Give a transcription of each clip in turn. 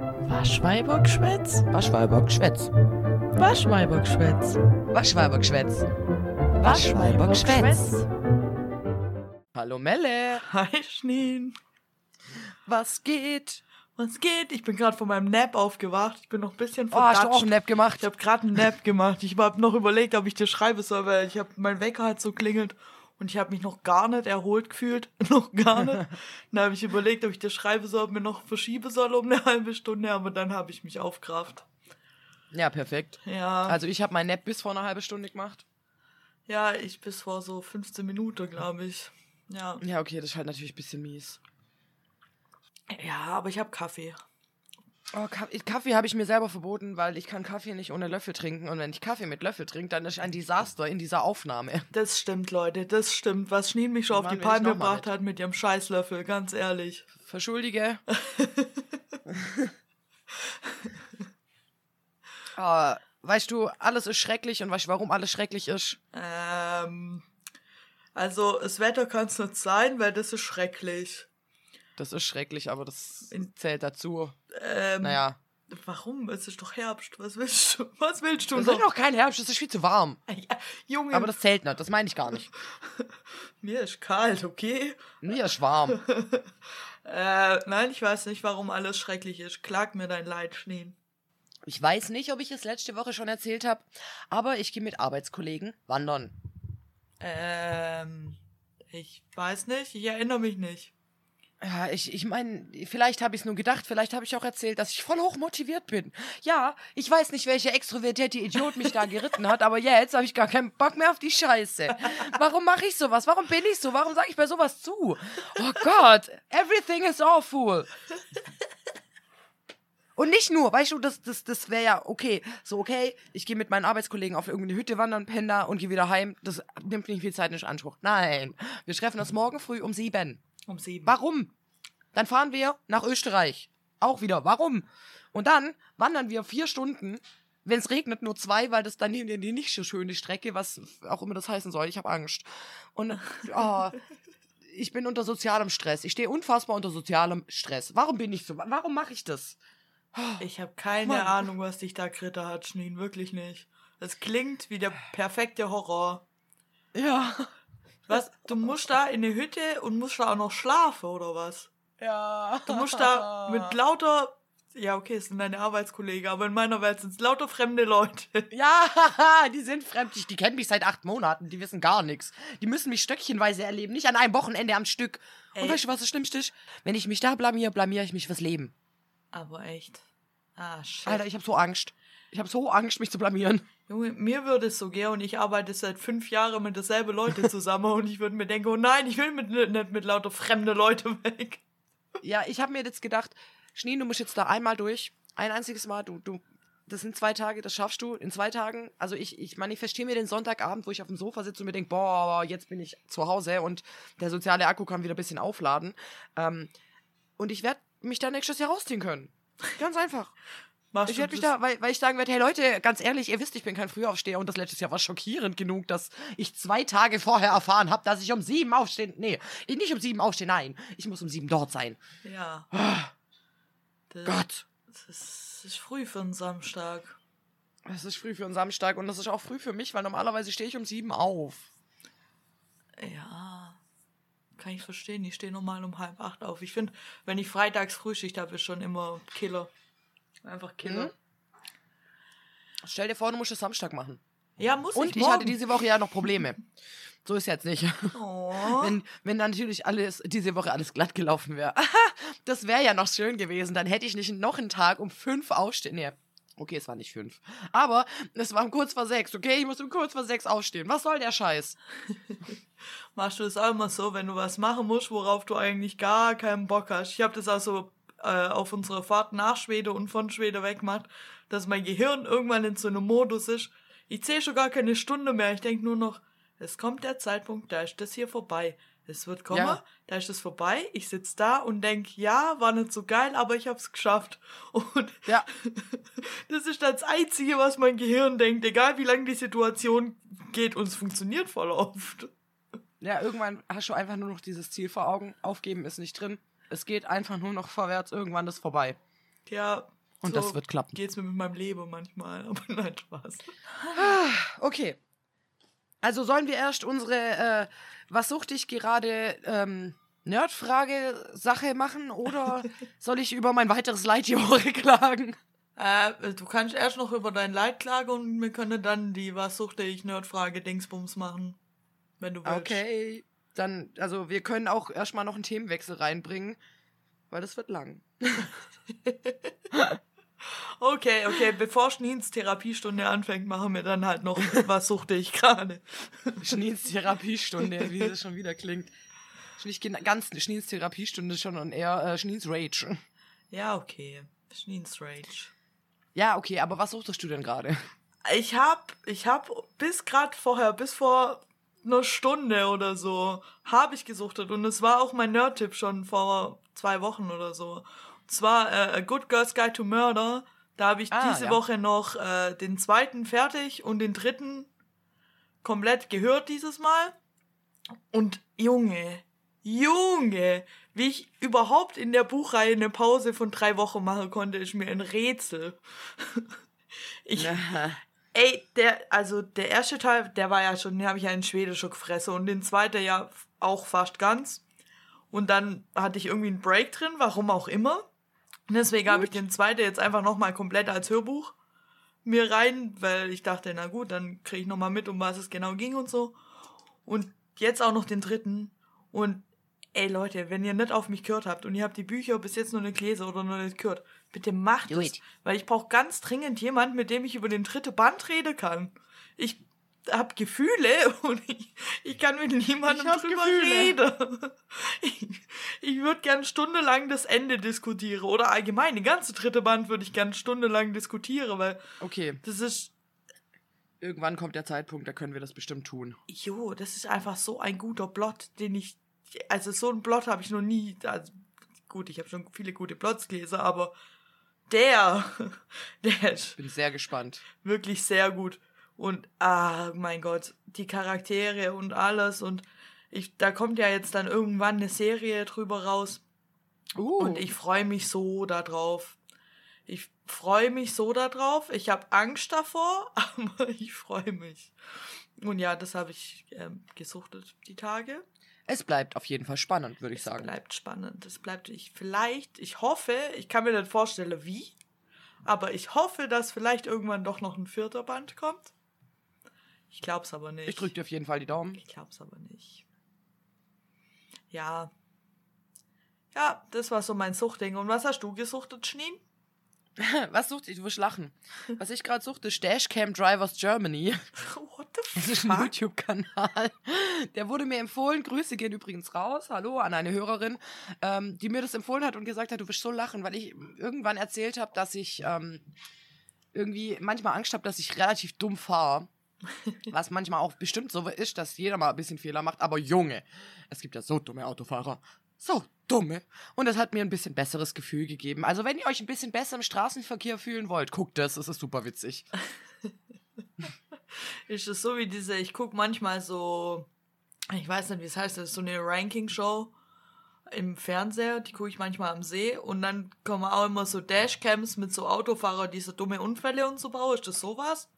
Waschweibergschwätz? Waschweibergschwätz. Waschweibergschwätz. Waschweibergschwätz. Waschweibergschwätz. Hallo Melle. Hi Schneen. Was geht? Was geht? Ich bin gerade von meinem Nap aufgewacht. Ich bin noch ein bisschen Oh, hast du auch verdatscht. einen Nap gemacht? Ich habe gerade einen Nap gemacht. Ich habe noch überlegt, ob ich dir schreiben soll, weil ich habe mein Wecker hat so klingelt und ich habe mich noch gar nicht erholt gefühlt, noch gar nicht. dann habe ich überlegt, ob ich dir schreiben soll, ob mir noch verschieben soll um eine halbe Stunde, aber dann habe ich mich aufgerafft. Ja, perfekt. Ja, Also ich habe meinen Nap bis vor einer halben Stunde gemacht. ja, ich bis vor so 15 Minuten, glaube ich. Ja, Ja, okay, das ist halt natürlich ein bisschen mies. ja, aber ich habe Kaffee. Oh, Kaffee, habe ich mir selber verboten, weil ich kann Kaffee nicht ohne Löffel trinken. Und wenn ich Kaffee mit Löffel trinke, dann ist ein Desaster in dieser Aufnahme. Das stimmt, Leute, das stimmt. Was Schneen mich schon auf Mann, die Palme gebracht hat mit ihrem Scheißlöffel, ganz ehrlich. Verschuldige. Ah, weißt du, alles ist schrecklich und weißt du, warum alles schrecklich ist? Ähm, also, das Wetter kann es nicht sein, weil das ist schrecklich. Das ist schrecklich, aber das zählt dazu. Ähm, Naja. Warum? Es ist doch Herbst. Was willst du? Was willst du Es noch? ist noch kein Herbst, es ist viel zu warm. Ja, Junge, Aber das zählt nicht, das meine ich gar nicht. mir ist kalt, okay? Mir ist warm. Äh, nein, ich weiß nicht, warum alles schrecklich ist. Klag mir dein Leid, Schneen. Ich weiß nicht, ob ich es letzte Woche schon erzählt habe, aber ich gehe mit Arbeitskollegen wandern. Ähm, ich weiß nicht, ich erinnere mich nicht. Ja, ich, ich meine, vielleicht habe ich es nur gedacht, vielleicht habe ich auch erzählt, dass ich voll hoch motiviert bin. Ja, ich weiß nicht, welcher extrovertierte Idiot mich da geritten hat, aber jetzt habe ich gar keinen Bock mehr auf die Scheiße. Warum mache ich sowas? Warum bin ich so? Warum sage ich bei sowas zu? Oh Gott, everything is awful. Und nicht nur, weißt du, das, das, das wäre ja okay. So, okay, ich gehe mit meinen Arbeitskollegen auf irgendeine Hütte wandern, penne da und gehe wieder heim. Das nimmt nicht viel Zeit in Anspruch. Nein, wir treffen uns morgen früh um sieben. Um sieben. Warum? Dann fahren wir nach Österreich. Auch wieder. Warum? Und dann wandern wir vier Stunden. Wenn es regnet, nur zwei, weil das dann die, die nicht so schöne Strecke, was auch immer das heißen soll. Ich habe Angst. Und oh, ich bin unter sozialem Stress. Ich stehe unfassbar unter sozialem Stress. Warum bin ich so? Warum mache ich das? Ich habe keine Mann. Ahnung, was dich da Kritter hat, Schneen. Wirklich nicht. Das klingt wie der perfekte Horror. Ja. Was? Du musst da in eine Hütte und musst da auch noch schlafen, oder was? Ja. Du musst da mit lauter. Ja, okay, es sind deine Arbeitskollegen, aber in meiner Welt sind es lauter fremde Leute. Ja, die sind fremd. Die, die kennen mich seit acht Monaten. Die wissen gar nichts. Die müssen mich stöckchenweise erleben, nicht an einem Wochenende am Stück. Ey. Und weißt du, was das Schlimmste ist? Wenn ich mich da blamier, blamier ich mich fürs Leben. Aber echt. Ah, shit. Alter, ich habe so Angst. Ich habe so Angst, mich zu blamieren. Junge, mir würde es so gehen und ich arbeite seit fünf Jahren mit derselben Leute zusammen und ich würde mir denken, oh nein, ich will mit, nicht mit lauter fremde Leute weg. Ja, ich habe mir jetzt gedacht, Schnee, du musst jetzt da einmal durch. Ein einziges Mal. Du, du, das sind zwei Tage, das schaffst du in zwei Tagen. Also ich, ich manifestiere mir den Sonntagabend, wo ich auf dem Sofa sitze und mir denke, boah, jetzt bin ich zu Hause und der soziale Akku kann wieder ein bisschen aufladen. Ähm, und ich werde mich da nächstes Jahr rausziehen können. Ganz einfach. Machst Ich werde mich da, weil, weil ich sagen werde, hey Leute, ganz ehrlich, ihr wisst, ich bin kein Frühaufsteher und das letztes Jahr war schockierend genug, dass ich zwei Tage vorher erfahren habe, dass ich um sieben aufstehen. Nee, ich nicht um sieben aufstehen, nein. Ich muss um sieben dort sein. Ja. Das, Gott. Das ist früh für einen Samstag. Es ist früh für einen Samstag und das ist auch früh für mich, weil normalerweise stehe ich um sieben auf. Ja. Kann ich verstehen. Ich stehe normal um halb acht auf. Ich finde, wenn ich freitags Frühschicht habe, ist schon immer Killer. Einfach Killer. Mhm. Stell dir vor, du musst es Samstag machen. Ja, muss Und ich ich morgen. hatte diese Woche ja noch Probleme. So ist jetzt nicht. Oh. Wenn, wenn dann natürlich alles, diese Woche alles glatt gelaufen wäre. das wäre ja noch schön gewesen. Dann hätte ich nicht noch einen Tag um fünf aufstehen. Nee. Okay, es war nicht fünf. Aber es war um kurz vor sechs, okay? Ich muss um kurz vor sechs aufstehen. Was soll der Scheiß? Machst du das auch immer so, wenn du was machen musst, worauf du eigentlich gar keinen Bock hast? Ich habe das auch so äh, auf unserer Fahrt nach Schweden und von Schweden weg gemacht, dass mein Gehirn irgendwann in so einem Modus ist. Ich zähle schon gar keine Stunde mehr. Ich denke nur noch, es kommt der Zeitpunkt, da ist das hier vorbei. Es wird kommen, Ja. da ist es vorbei. Ich sitz da und denk, ja, war nicht so geil, aber ich hab's geschafft. Und Ja. das ist das Einzige, was mein Gehirn denkt, egal wie lange die Situation geht und es funktioniert voll oft. Ja, irgendwann hast du einfach nur noch dieses Ziel vor Augen. Aufgeben ist nicht drin. Es geht einfach nur noch vorwärts. Irgendwann ist vorbei. Ja. Und das wird klappen. Geht's mir mit meinem Leben manchmal, aber nein, Spaß. Okay. Also sollen wir erst unsere äh, Was sucht dich gerade ähm, Nerdfrage-Sache machen oder soll ich über mein weiteres Leid die Woche klagen? Äh, du kannst erst noch über dein Leid klagen und wir können dann die Was suchte ich Nerdfrage Dingsbums machen. Wenn du willst. Okay. Dann, also wir können auch erstmal noch einen Themenwechsel reinbringen, weil das wird lang. Okay, okay, bevor Schneens Therapiestunde anfängt, machen wir dann halt noch, was suchte ich gerade. Schneens Therapiestunde, wie das schon wieder klingt. Nicht ganz Schneens Therapiestunde, schon eher äh, Schneens Rage. Ja, okay. Schneens Rage. Ja, okay, aber was suchtest du denn gerade? Ich hab, ich hab bis grad vorher, bis vor einer Stunde oder so, habe ich gesuchtet und es war auch mein Nerd-Tipp schon vor zwei Wochen oder so. Und zwar äh, A Good Girl's Guide to Murder. Da habe ich Ah, diese ja. Woche noch äh, den zweiten fertig und den dritten komplett gehört dieses Mal. Und Junge, Junge, wie ich überhaupt in der Buchreihe eine Pause von drei Wochen machen konnte, ist mir ein Rätsel. Ich, Ey, der, also der erste Teil, der war ja schon, den habe ich ja in Schwedisch gefressen und den zweiten ja auch fast ganz. Und dann hatte ich irgendwie einen Break drin, warum auch immer. Und deswegen habe ich den zweiten jetzt einfach nochmal komplett als Hörbuch mir rein, weil ich dachte, na gut, dann kriege ich nochmal mit, um was es genau ging und so. Und jetzt auch noch den dritten. Und ey Leute, wenn ihr nicht auf mich gehört habt und ihr habt die Bücher bis jetzt noch nicht gelesen oder noch nicht gehört, bitte macht Do es. it. Weil ich brauche ganz dringend jemand, mit dem ich über den dritten Band reden kann. Ich hab Gefühle und ich, ich kann mit niemandem drüber Gefühle. reden. Ich, ich würde gern stundenlang das Ende diskutieren. Oder allgemein, die ganze dritte Band würde ich gern stundenlang diskutieren, weil Okay, das ist irgendwann kommt der Zeitpunkt, da können wir das bestimmt tun. Jo, das ist einfach so ein guter Plot, den ich. Also so einen Plot habe ich noch nie. Also, gut, ich habe schon viele gute Plots gelesen, aber der, der ist Bin sehr gespannt. wirklich sehr gut. Und ah, mein Gott, die Charaktere und alles. Und ich, da kommt ja jetzt dann irgendwann eine Serie drüber raus. Uh, Und ich freue mich so darauf. Ich freue mich so darauf. Ich habe Angst davor, aber ich freue mich. Und ja, das habe ich ähm, gesuchtet die Tage. Es bleibt auf jeden Fall spannend, würde ich Es sagen. bleibt spannend. Es bleibt ich vielleicht, ich hoffe, ich kann mir nicht vorstellen, wie, aber ich hoffe, dass vielleicht irgendwann doch noch ein vierter Band kommt. Ich glaub's aber nicht. Ich drücke dir auf jeden Fall die Daumen. Ich glaub's aber nicht. Ja. Ja, das war so mein Suchtding. Und was hast du gesuchtet, Schneen? Was sucht ich? Du wirst lachen. Was ich gerade suchte, ist Dashcam Drivers Germany. What the Das ist ein YouTube-Kanal. Der wurde mir empfohlen. Grüße gehen übrigens raus. Hallo an eine Hörerin, ähm, die mir das empfohlen hat und gesagt hat, du wirst so lachen, weil ich irgendwann erzählt habe, dass ich ähm, irgendwie manchmal Angst habe, dass ich relativ dumm fahre. Was manchmal auch bestimmt so ist, dass jeder mal ein bisschen Fehler macht. Aber Junge, es gibt ja so dumme Autofahrer. So dumme. Und das hat mir ein bisschen besseres Gefühl gegeben. Also wenn ihr euch ein bisschen besser im Straßenverkehr fühlen wollt, guckt das. Es ist super witzig. Ist es so wie diese, ich gucke manchmal so, ich weiß nicht, wie es heißt, das ist so eine Ranking-Show im Fernseher, die gucke ich manchmal am See und dann kommen auch immer so Dashcams mit so Autofahrern, die so dumme Unfälle und so bauen. Ist das sowas?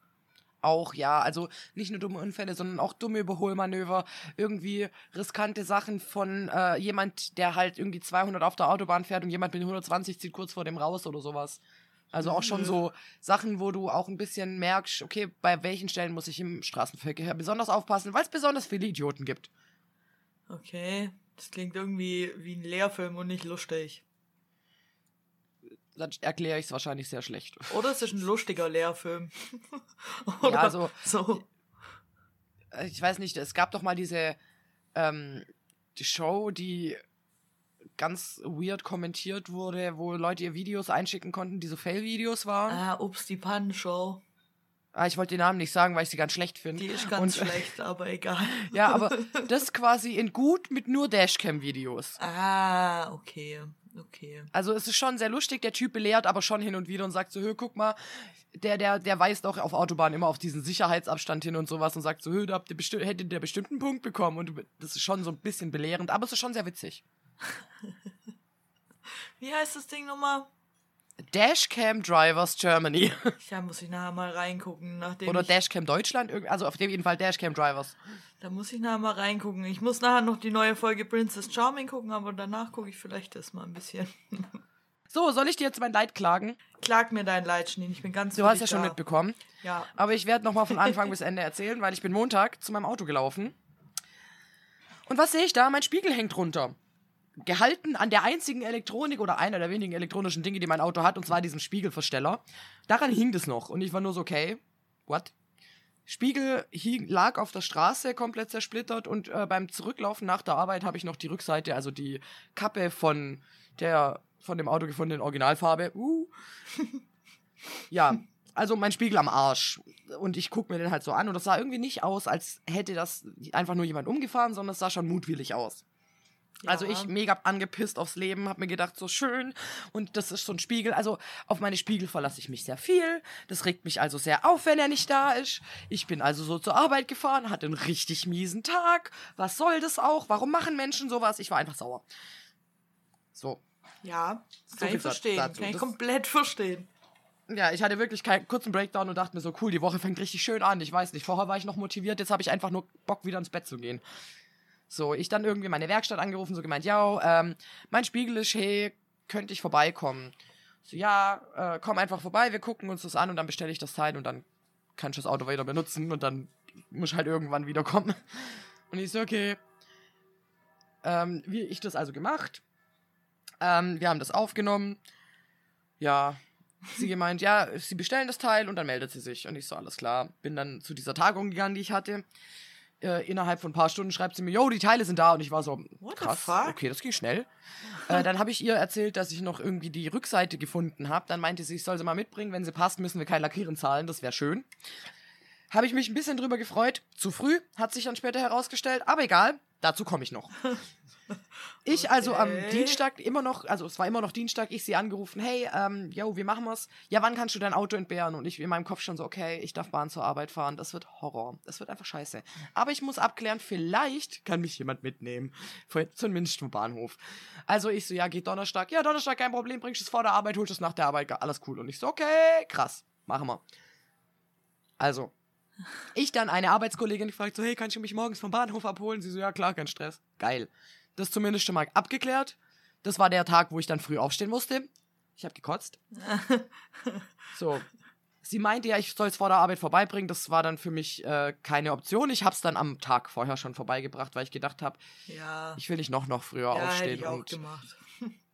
Auch, ja, also nicht nur dumme Unfälle, sondern auch dumme Überholmanöver, irgendwie riskante Sachen von äh, jemand, der halt irgendwie 200 auf der Autobahn fährt und jemand mit 120 zieht kurz vor dem raus oder sowas. Also auch schon so Sachen, wo du auch ein bisschen merkst, okay, bei welchen Stellen muss ich im Straßenverkehr besonders aufpassen, weil es besonders viele Idioten gibt. Okay, das klingt irgendwie wie ein Lehrfilm und nicht lustig. Dann erkläre ich es wahrscheinlich sehr schlecht. Oder es ist ein lustiger Lehrfilm. Ja, also so. äh, ich weiß nicht, es gab doch mal diese ähm, die Show, die ganz weird kommentiert wurde, wo Leute ihr Videos einschicken konnten, die so Fail-Videos waren. Ah, ups, die Pannenshow. Ah, ich wollte den Namen nicht sagen, weil ich sie ganz schlecht finde. Die ist ganz Und- schlecht, aber egal. Ja, aber das quasi in gut mit nur Dashcam-Videos. Ah, okay. Okay. Also es ist schon sehr lustig, der Typ belehrt aber schon hin und wieder und sagt so, hö, guck mal, der, der, der weist auch auf Autobahnen immer auf diesen Sicherheitsabstand hin und sowas und sagt so, hö, da habt ihr besti hättet ihr bestimmten Punkt bekommen und das ist schon so ein bisschen belehrend, aber es ist schon sehr witzig. Wie heißt das Ding nochmal? Dashcam Drivers Germany. Da muss ich nachher mal reingucken, nachdem Oder Dashcam Deutschland. Also auf jeden Fall Dashcam Drivers. Da muss ich nachher mal reingucken. Ich muss nachher noch die neue Folge Princess Charming gucken, aber danach gucke ich vielleicht das mal ein bisschen. So, soll ich dir jetzt mein Leid klagen? Klag mir dein Leid, Schnee. Ich bin ganz Du hast ja schon da. mitbekommen. Ja. Aber ich werde nochmal von Anfang bis Ende erzählen, weil ich bin Montag zu meinem Auto gelaufen. Und was sehe ich da? Mein Spiegel hängt runter. Gehalten an der einzigen Elektronik oder einer der wenigen elektronischen Dinge, die mein Auto hat, und zwar diesem Spiegelversteller. Daran hing das noch. Und ich war nur so, okay, what? Spiegel hing, lag auf der Straße, komplett zersplittert. Und äh, beim Zurücklaufen nach der Arbeit habe ich noch die Rückseite, also die Kappe von der von dem Auto gefundenen Originalfarbe. Uh, ja, also mein Spiegel am Arsch. Und ich gucke mir den halt so an und das sah irgendwie nicht aus, als hätte das einfach nur jemand umgefahren, sondern es sah schon mutwillig aus. Also ich mega angepisst aufs Leben, hab mir gedacht, so schön. Und das ist so ein Spiegel. Also auf meine Spiegel verlasse ich mich sehr viel. Das regt mich also sehr auf, wenn er nicht da ist. Ich bin also so zur Arbeit gefahren, hatte einen richtig miesen Tag. Was soll das auch? Warum machen Menschen sowas? Ich war einfach sauer. So, Ja, So kann ich verstehen. dazu. Kann ich Das- komplett verstehen. Ja, ich hatte wirklich keinen kurzen Breakdown und dachte mir so, cool, die Woche fängt richtig schön an. Ich weiß nicht, vorher war ich noch motiviert, jetzt habe ich einfach nur Bock, wieder ins Bett zu gehen. So, ich dann irgendwie meine Werkstatt angerufen, so gemeint, ja, ähm, mein Spiegel ist, hey, könnte ich vorbeikommen? So, ja, äh, komm einfach vorbei, wir gucken uns das an und dann bestelle ich das Teil und dann kann ich das Auto weiter benutzen und dann muss ich halt irgendwann wiederkommen. Und ich so, okay. Ähm, wie ich das also gemacht. Ähm, wir haben das aufgenommen. Ja, sie gemeint, ja, sie bestellen das Teil und dann meldet sie sich. Und ich so, alles klar. Bin dann zu dieser Tagung gegangen, die ich hatte. Äh, innerhalb von ein paar Stunden schreibt sie mir, yo, die Teile sind da. Und ich war so, What krass, okay, das ging schnell. äh, dann habe ich ihr erzählt, dass ich noch irgendwie die Rückseite gefunden habe. Dann meinte sie, ich soll sie mal mitbringen. Wenn sie passt, müssen wir kein Lackieren zahlen. Das wäre schön. Habe ich mich ein bisschen drüber gefreut. Zu früh, hat sich dann später herausgestellt. Aber egal, dazu komme ich noch. Ich also am Okay. Dienstag immer noch, also es war immer noch Dienstag, ich sie angerufen, hey, ähm, yo, wie machen wir's? Ja, wann kannst du dein Auto entbehren? Und ich in meinem Kopf schon so, okay, ich darf Bahn zur Arbeit fahren, das wird Horror, das wird einfach scheiße. Aber ich muss abklären, vielleicht kann mich jemand mitnehmen, zumindest vom Bahnhof. Also ich so, ja, geht Donnerstag, ja, Donnerstag, kein Problem, bringst du es vor der Arbeit, holst es nach der Arbeit, alles cool. Und ich so, okay, krass, machen wir. Also, ich dann eine Arbeitskollegin gefragt, so, hey, kannst du mich morgens vom Bahnhof abholen? Sie so, ja, klar, kein Stress. Geil. Das zumindest schon mal abgeklärt. Das war der Tag, wo ich dann früh aufstehen musste. Ich habe gekotzt. So. Sie meinte ja, ich soll es vor der Arbeit vorbeibringen. Das war dann für mich äh, keine Option. Ich habe es dann am Tag vorher schon vorbeigebracht, weil ich gedacht habe, Ja. ich will nicht noch noch früher ja, hätte aufstehen. ich auch und gemacht.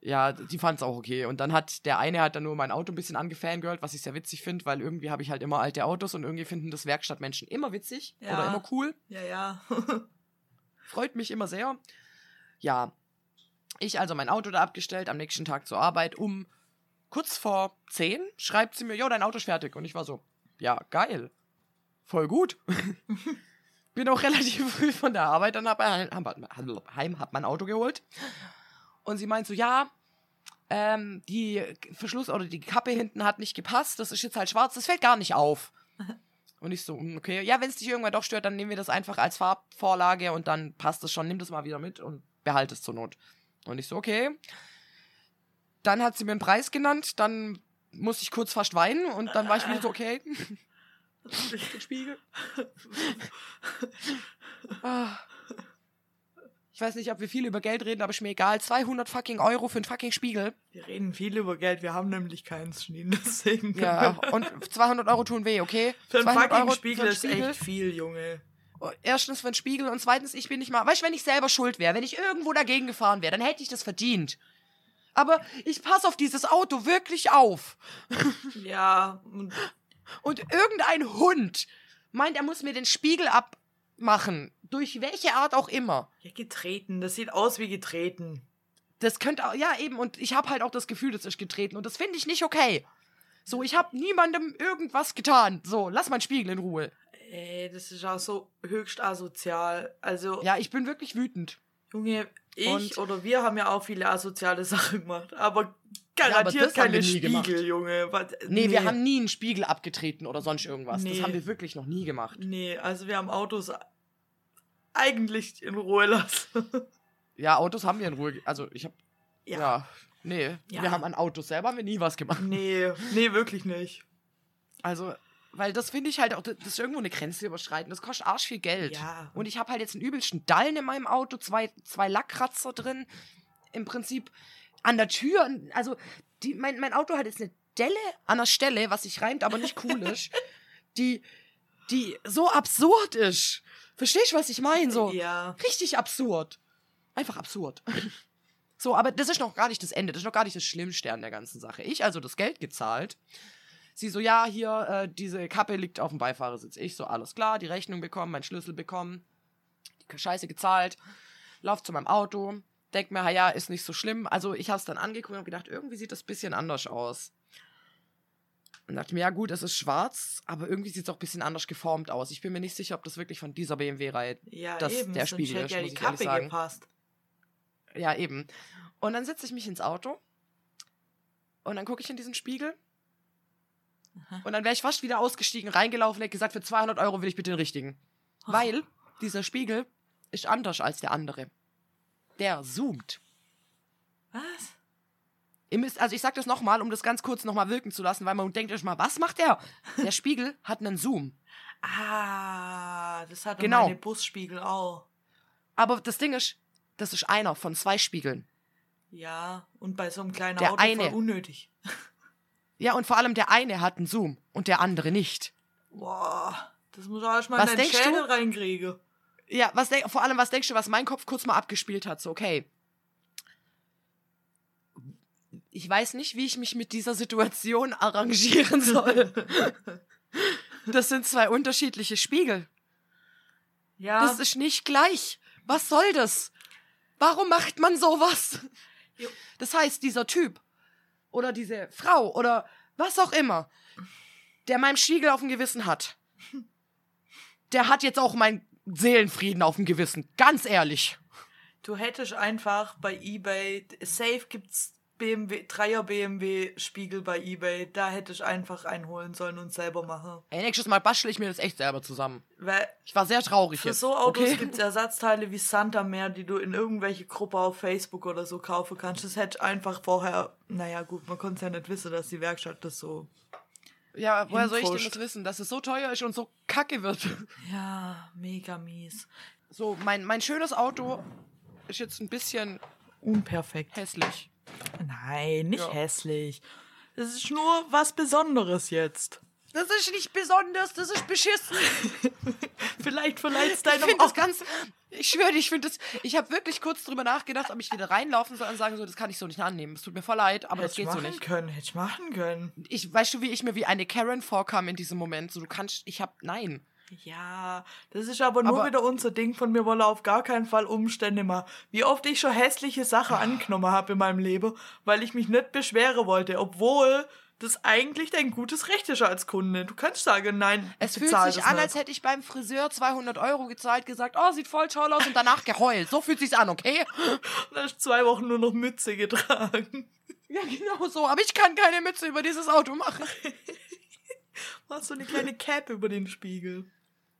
Ja, die fand es auch okay. Und dann hat der eine hat dann nur mein Auto ein bisschen angefangirlt, was ich sehr witzig finde, weil irgendwie habe ich halt immer alte Autos und irgendwie finden das Werkstattmenschen immer witzig Ja. oder immer cool. Ja, ja. Freut mich immer sehr. Ja, ich also mein Auto da abgestellt, am nächsten Tag zur Arbeit. Um kurz vor 10 schreibt sie mir, jo, dein Auto ist fertig. Und ich war so, ja, geil. Voll gut. Bin auch relativ früh von der Arbeit dann hab, heim, hab mein Auto geholt. Und sie meint so, ja, ähm, die Verschluss oder die Kappe hinten hat nicht gepasst. Das ist jetzt halt schwarz, das fällt gar nicht auf. Und ich so, hm, okay, ja, wenn es dich irgendwann doch stört, dann nehmen wir das einfach als Farbvorlage und dann passt es schon. Nimm das mal wieder mit und behalte es zur Not. Und ich so, okay. Dann hat sie mir einen Preis genannt, dann musste ich kurz fast weinen und dann war ich wieder so, okay. Den Spiegel. Ah. Ich weiß nicht, ob wir viel über Geld reden, aber ist mir egal. 200 fucking Euro für einen fucking Spiegel. Wir reden viel über Geld, wir haben nämlich keinen Schneen, deswegen. Ja, und 200 Euro tun weh, okay? Für einen 200 fucking Euro Spiegel einen ist echt viel, Junge. Erstens für einen Spiegel und zweitens, ich bin nicht mal. Weißt du, wenn ich selber schuld wäre, wenn ich irgendwo dagegen gefahren wäre, dann hätte ich das verdient. Aber ich passe auf dieses Auto wirklich auf. Ja, und irgendein Hund meint, er muss mir den Spiegel abmachen. Durch welche Art auch immer. ja, getreten. Das sieht aus wie getreten. Das könnte auch, ja eben, und ich habe halt auch das Gefühl, das ist getreten und das finde ich nicht okay. So, ich habe niemandem irgendwas getan. So, lass meinen Spiegel in Ruhe. Ey, das ist auch so höchst asozial. Also, Ja, ich bin wirklich wütend. Junge, ich Und- oder wir haben ja auch viele asoziale Sachen gemacht, aber aber garantiert das haben keine nie gemacht. Spiegel, Junge. Was, Nee, wir haben nie einen Spiegel abgetreten oder sonst irgendwas. Das Nee. haben wir wirklich noch nie gemacht. Nee, also wir haben Autos eigentlich in Ruhe lassen. Ja, Autos haben wir in Ruhe. Also ich habe Ja. ja. Nee, Ja. wir haben an Autos selber haben wir nie was gemacht. Nee, nee, wirklich nicht. Also, weil das finde ich halt auch, das ist irgendwo eine Grenze überschreiten. Das kostet arsch viel Geld. Ja. Und ich habe halt jetzt einen übelsten Dallen in meinem Auto, zwei, zwei Lackkratzer drin. Im Prinzip an der Tür. Also, die, mein, mein Auto hat jetzt eine Delle an der Stelle, was sich reimt, aber nicht cool ist, die, die so absurd ist. Verstehst du, was ich meine? So Ja. richtig absurd. Einfach absurd. So, aber das ist noch gar nicht das Ende. Das ist noch gar nicht das Schlimmste an der ganzen Sache. Ich also das Geld gezahlt. Sie so, ja, hier, äh, diese Kappe liegt auf dem Beifahrersitz. Ich so, alles klar, die Rechnung bekommen, meinen Schlüssel bekommen, die Scheiße gezahlt, lauf zu meinem Auto, denk mir, ja, ist nicht so schlimm. Also ich hab's dann angeguckt und hab gedacht, irgendwie sieht das bisschen anders aus. Und dachte mir, ja gut, es ist schwarz, aber irgendwie sieht es auch ein bisschen anders geformt aus. Ich bin mir nicht sicher, ob das wirklich von dieser BMW-Reihe Ja, Das- eben. der Spiegel ist, ja die ich Kappe sagen. gepasst. Ja, eben. Und dann setze ich mich ins Auto und dann gucke ich in diesen Spiegel. Und dann wäre ich fast wieder ausgestiegen, reingelaufen, hätte gesagt, für 200 Euro will ich bitte den richtigen. Weil dieser Spiegel ist anders als der andere. Der zoomt. Was? Ihr müsst, also ich sag das nochmal, um das ganz kurz nochmal wirken zu lassen, weil man denkt euch mal, was macht der? Der Spiegel hat einen Zoom. Ah, das hatte Genau. meine Busspiegel auch. Aber das Ding ist, das ist einer von zwei Spiegeln. Ja, und bei so einem kleinen Der Auto eine. voll unnötig. Ja, und vor allem der eine hat einen Zoom und der andere nicht. Boah, das muss auch erstmal in deinen du? Schädel reinkriegen. Ja, was denk, vor allem, was denkst du, was mein Kopf kurz mal abgespielt hat? So, okay. Ich weiß nicht, wie ich mich mit dieser Situation arrangieren soll. Das sind zwei unterschiedliche Spiegel. Ja, Das ist nicht gleich. Was soll das? Warum macht man sowas? Jo. Das heißt, dieser Typ oder diese Frau oder was auch immer, der meinem Spiegel auf dem Gewissen hat, der hat jetzt auch meinen Seelenfrieden auf dem Gewissen. Ganz ehrlich. du hättest einfach bei eBay, safe gibt's BMW, Dreier BMW Spiegel bei eBay, da hätte ich einfach einholen sollen und selber machen. Ey, nächstes Mal bastel ich mir das echt selber zusammen. Weil Ich war sehr traurig für jetzt. so Autos okay? gibt's Ersatzteile wie Santa mehr, die du in irgendwelche Gruppe auf Facebook oder so kaufen kannst. Das hätte ich einfach vorher, naja gut, man konnte ja nicht wissen, dass die Werkstatt das so. Ja, woher soll ich denn das wissen, dass es so teuer ist und so kacke wird? Ja, mega mies. So, mein, mein schönes Auto ist jetzt ein bisschen Unperfekt. hässlich. Nein, nicht Ja. hässlich. Das ist nur was Besonderes jetzt. Das ist nicht besonders, das ist beschissen. Vielleicht verleiht es deinem finde das ganz. Ich schwöre, ich finde das. Ich habe wirklich kurz drüber nachgedacht, ob ich wieder reinlaufen soll und sagen soll, das kann ich so nicht annehmen. Es tut mir voll leid, aber das Hätte ich geht so nicht. können, hätte ich machen können. Ich, weißt du, wie ich mir wie eine Karen vorkam in diesem Moment? So, du kannst. Ich hab. Nein. Ja, das ist aber nur Aber- wieder unser Ding von mir wolle auf gar keinen Fall Umstände machen. Wie oft ich schon hässliche Sachen Ah. angenommen habe in meinem Leben, weil ich mich nicht beschweren wollte, obwohl das eigentlich dein gutes Recht ist als Kunde. Du kannst sagen, nein, Es fühlt sich an, nicht. als hätte ich beim Friseur 200 Euro gezahlt, gesagt, oh, sieht voll toll aus und danach geheult. So fühlt sich's an, okay? Da hast du zwei Wochen nur noch Mütze getragen. Ja, genau so. Aber ich kann keine Mütze über dieses Auto machen. Machst so eine kleine Cap über den Spiegel.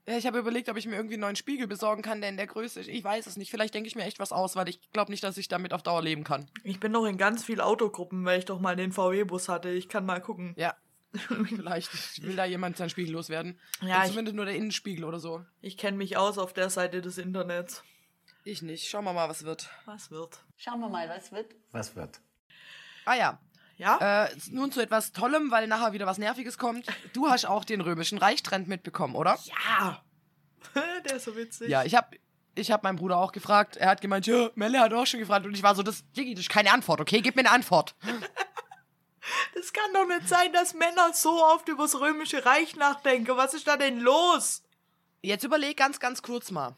Ja, ich habe überlegt, ob ich mir irgendwie einen neuen Spiegel besorgen kann, der in der Größe ist. Ich weiß es nicht. Vielleicht denke ich mir echt was aus, weil ich glaube nicht, dass ich damit auf Dauer leben kann. Ich bin noch in ganz viel Autogruppen, weil ich doch mal den VW-Bus hatte. Ich kann mal gucken. Ja. Vielleicht will da jemand seinen Spiegel loswerden. Ja, ich- zumindest nur der Innenspiegel oder so. Ich kenne mich aus auf der Seite des Internets. Ich nicht. Schauen wir mal, was wird. Was wird? Schauen wir mal, was wird. Was wird? Ah ja. Ja? Äh, nun zu etwas Tollem, weil nachher wieder was Nerviges kommt. Du hast auch den römischen Reichstrend mitbekommen, oder? ja. der ist so witzig. Ja, ich hab, ich hab meinen Bruder auch gefragt. Er hat gemeint, ja, Melle hat auch schon gefragt. Und ich war so, das, Diggi, das ist keine Antwort, okay? Gib mir eine Antwort. Das kann doch nicht sein, dass Männer so oft übers Römische Reich nachdenken. Was ist da denn los? Jetzt überleg ganz, ganz kurz mal.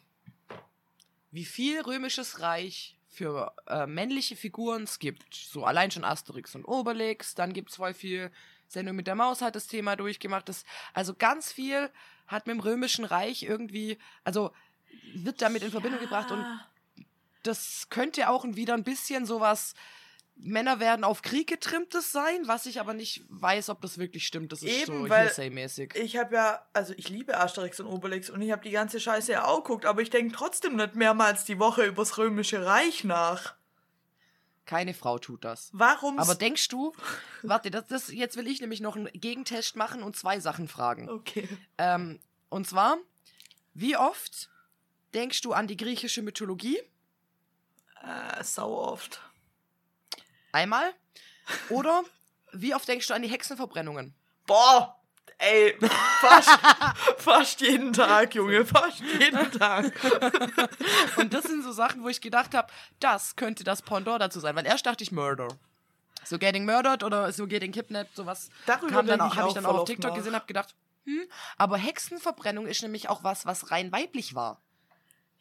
Wie viel römisches Reich für äh, männliche Figuren es gibt. So allein schon Asterix und Obelix. Dann gibt's voll viel. Sendung mit der Maus hat das Thema durchgemacht. Das, also ganz viel hat mit dem römischen Reich irgendwie, also wird damit in Verbindung gebracht und das könnte auch wieder ein bisschen sowas Männer werden auf Krieg getrimmtes sein, was ich aber nicht weiß, ob das wirklich stimmt. Das ist Eben, so weil- Hearsay-mäßig. Ich habe ja, also ich liebe Asterix und Obelix und ich habe die ganze Scheiße ja auch geguckt, aber ich denke trotzdem nicht mehrmals die Woche übers Römische Reich nach. Keine Frau tut das. Warum? Aber denkst du, warte, das, das, jetzt will ich nämlich noch einen Gegentest machen und zwei Sachen fragen. okay. Ähm, und zwar, wie oft denkst du an die griechische Mythologie? Äh, sau oft. Einmal. Oder wie oft denkst du an die Hexenverbrennungen? Boah! Ey, fast, fast jeden Tag, Junge, fast jeden Tag. Und das sind so Sachen, wo ich gedacht habe, das könnte das Pendant dazu sein. Weil erst dachte ich Murder. So Getting Murdered oder so Getting Kidnapped, sowas Darüber dann auch, ich habe ich dann auch auf TikTok nach. gesehen, habe gedacht, hm, aber Hexenverbrennung ist nämlich auch was, was rein weiblich war.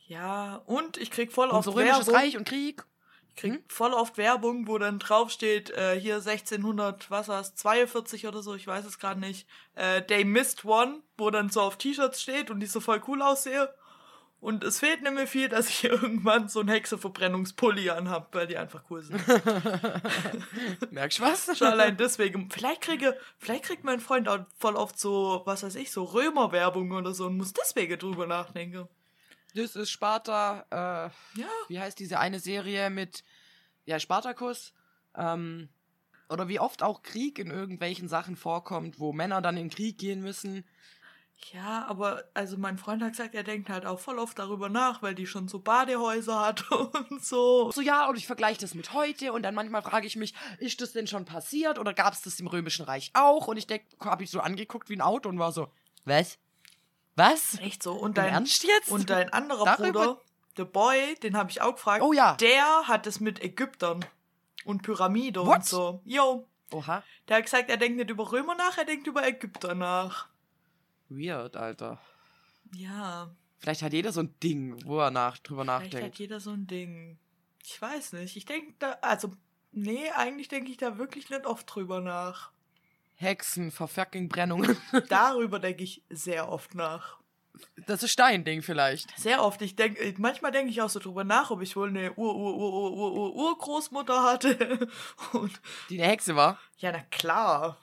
Ja, und ich krieg voll Und oft so römisches Werbung. Reich und Krieg. Ich krieg Hm? voll oft Werbung, wo dann draufsteht, äh, hier 1600, was war's, 42 oder so, ich weiß es gerade nicht. Äh, They missed one, wo dann so auf T-Shirts steht und die so voll cool aussehe. Und es fehlt nicht mehr viel, dass ich irgendwann so einen Hexeverbrennungspulli anhab, weil die einfach cool sind. Merkst du was? Schon allein deswegen. Vielleicht kriege, vielleicht kriegt mein Freund auch voll oft so, was weiß ich, so Römerwerbung oder so und muss deswegen drüber nachdenken. Das ist Sparta, äh, Ja. wie heißt diese eine Serie mit, ja, Spartacus, ähm, oder wie oft auch Krieg in irgendwelchen Sachen vorkommt, wo Männer dann in den Krieg gehen müssen. Ja, aber also mein Freund hat gesagt, er denkt halt auch voll oft darüber nach, weil die schon so Badehäuser hat und so. So, ja, und ich vergleiche das mit heute und dann manchmal frage ich mich, ist das denn schon passiert oder gab es das im Römischen Reich auch? Und ich denke, habe ich so angeguckt wie ein Auto und war so, was? Was? Echt so. Und dein, Ernst jetzt? und dein anderer Darüber- Bruder, der Boy, den habe ich auch gefragt. Oh ja. Der hat es mit Ägyptern und Pyramide und What? so. Jo. Oha. Der hat gesagt, er denkt nicht über Römer nach, er denkt über Ägypter nach. Weird, Alter. Ja. Vielleicht hat jeder so ein Ding, wo er nach, drüber Vielleicht nachdenkt. hat jeder so ein Ding. Ich weiß nicht. Ich denke da, also, nee, eigentlich denke ich da wirklich nicht oft drüber nach. Hexen, Verfucking Brennungen. Darüber denke ich sehr oft nach. Das ist dein Ding vielleicht. Sehr oft. Ich denke, manchmal denke ich auch so drüber nach, ob ich wohl eine Ur, Ur, Ur, Ur, Ur, Ur, Urgroßmutter hatte. Und Die eine Hexe war. ja, na klar.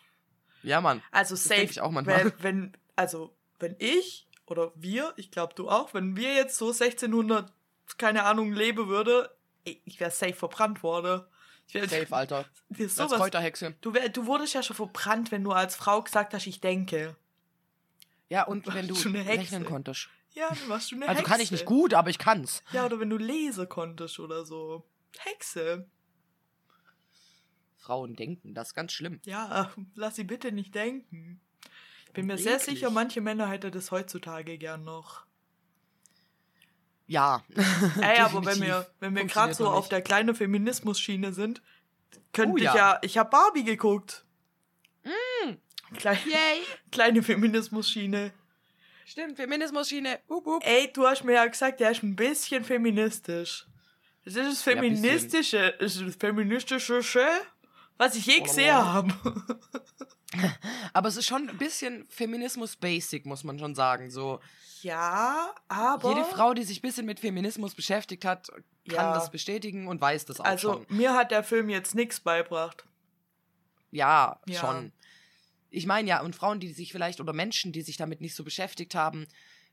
Ja, Mann. Also safe. ich auch manchmal. Wenn, wenn, also, wenn ich oder wir, ich glaube du auch, wenn wir jetzt so 1600, keine Ahnung, leben würde, ich wäre safe verbrannt worden. Safe, Alter. Als sowas, Kräuterhexe. du, du wurdest ja schon verbrannt, wenn du als Frau gesagt hast, ich denke. Ja, und wenn du Hexe. rechnen konntest. Ja, dann warst du eine Also Hexe. kann ich nicht gut, aber ich kann's. Ja, oder wenn du lesen konntest oder so. Hexe. Frauen denken, das ist ganz schlimm. Ja, lass sie bitte nicht denken. Ich bin mir sehr Eklig. sicher, manche Männer hätten das heutzutage gern noch. Ja. Ey, aber wenn wir, wenn wir gerade so auf der kleinen Feminismus-Schiene sind, könnte Oh ich ja. ja. Ich habe Barbie geguckt. Kleine, Yay. kleine Feminismus-Schiene. Stimmt, Feminismus-Schiene. Ey, du hast mir ja gesagt, der ist ein bisschen feministisch. Das ist das Ja, feministische, das ist das feministische, was ich je gesehen habe. Aber es ist schon ein bisschen Feminismus-basic, muss man schon sagen. So, Ja, aber. jede Frau, die sich ein bisschen mit Feminismus beschäftigt hat, kann Ja. das bestätigen und weiß das auch Also, schon. mir hat der Film jetzt nichts beibracht. Ja, Ja. schon. Ich meine ja, und Frauen, die sich vielleicht, oder Menschen, die sich damit nicht so beschäftigt haben,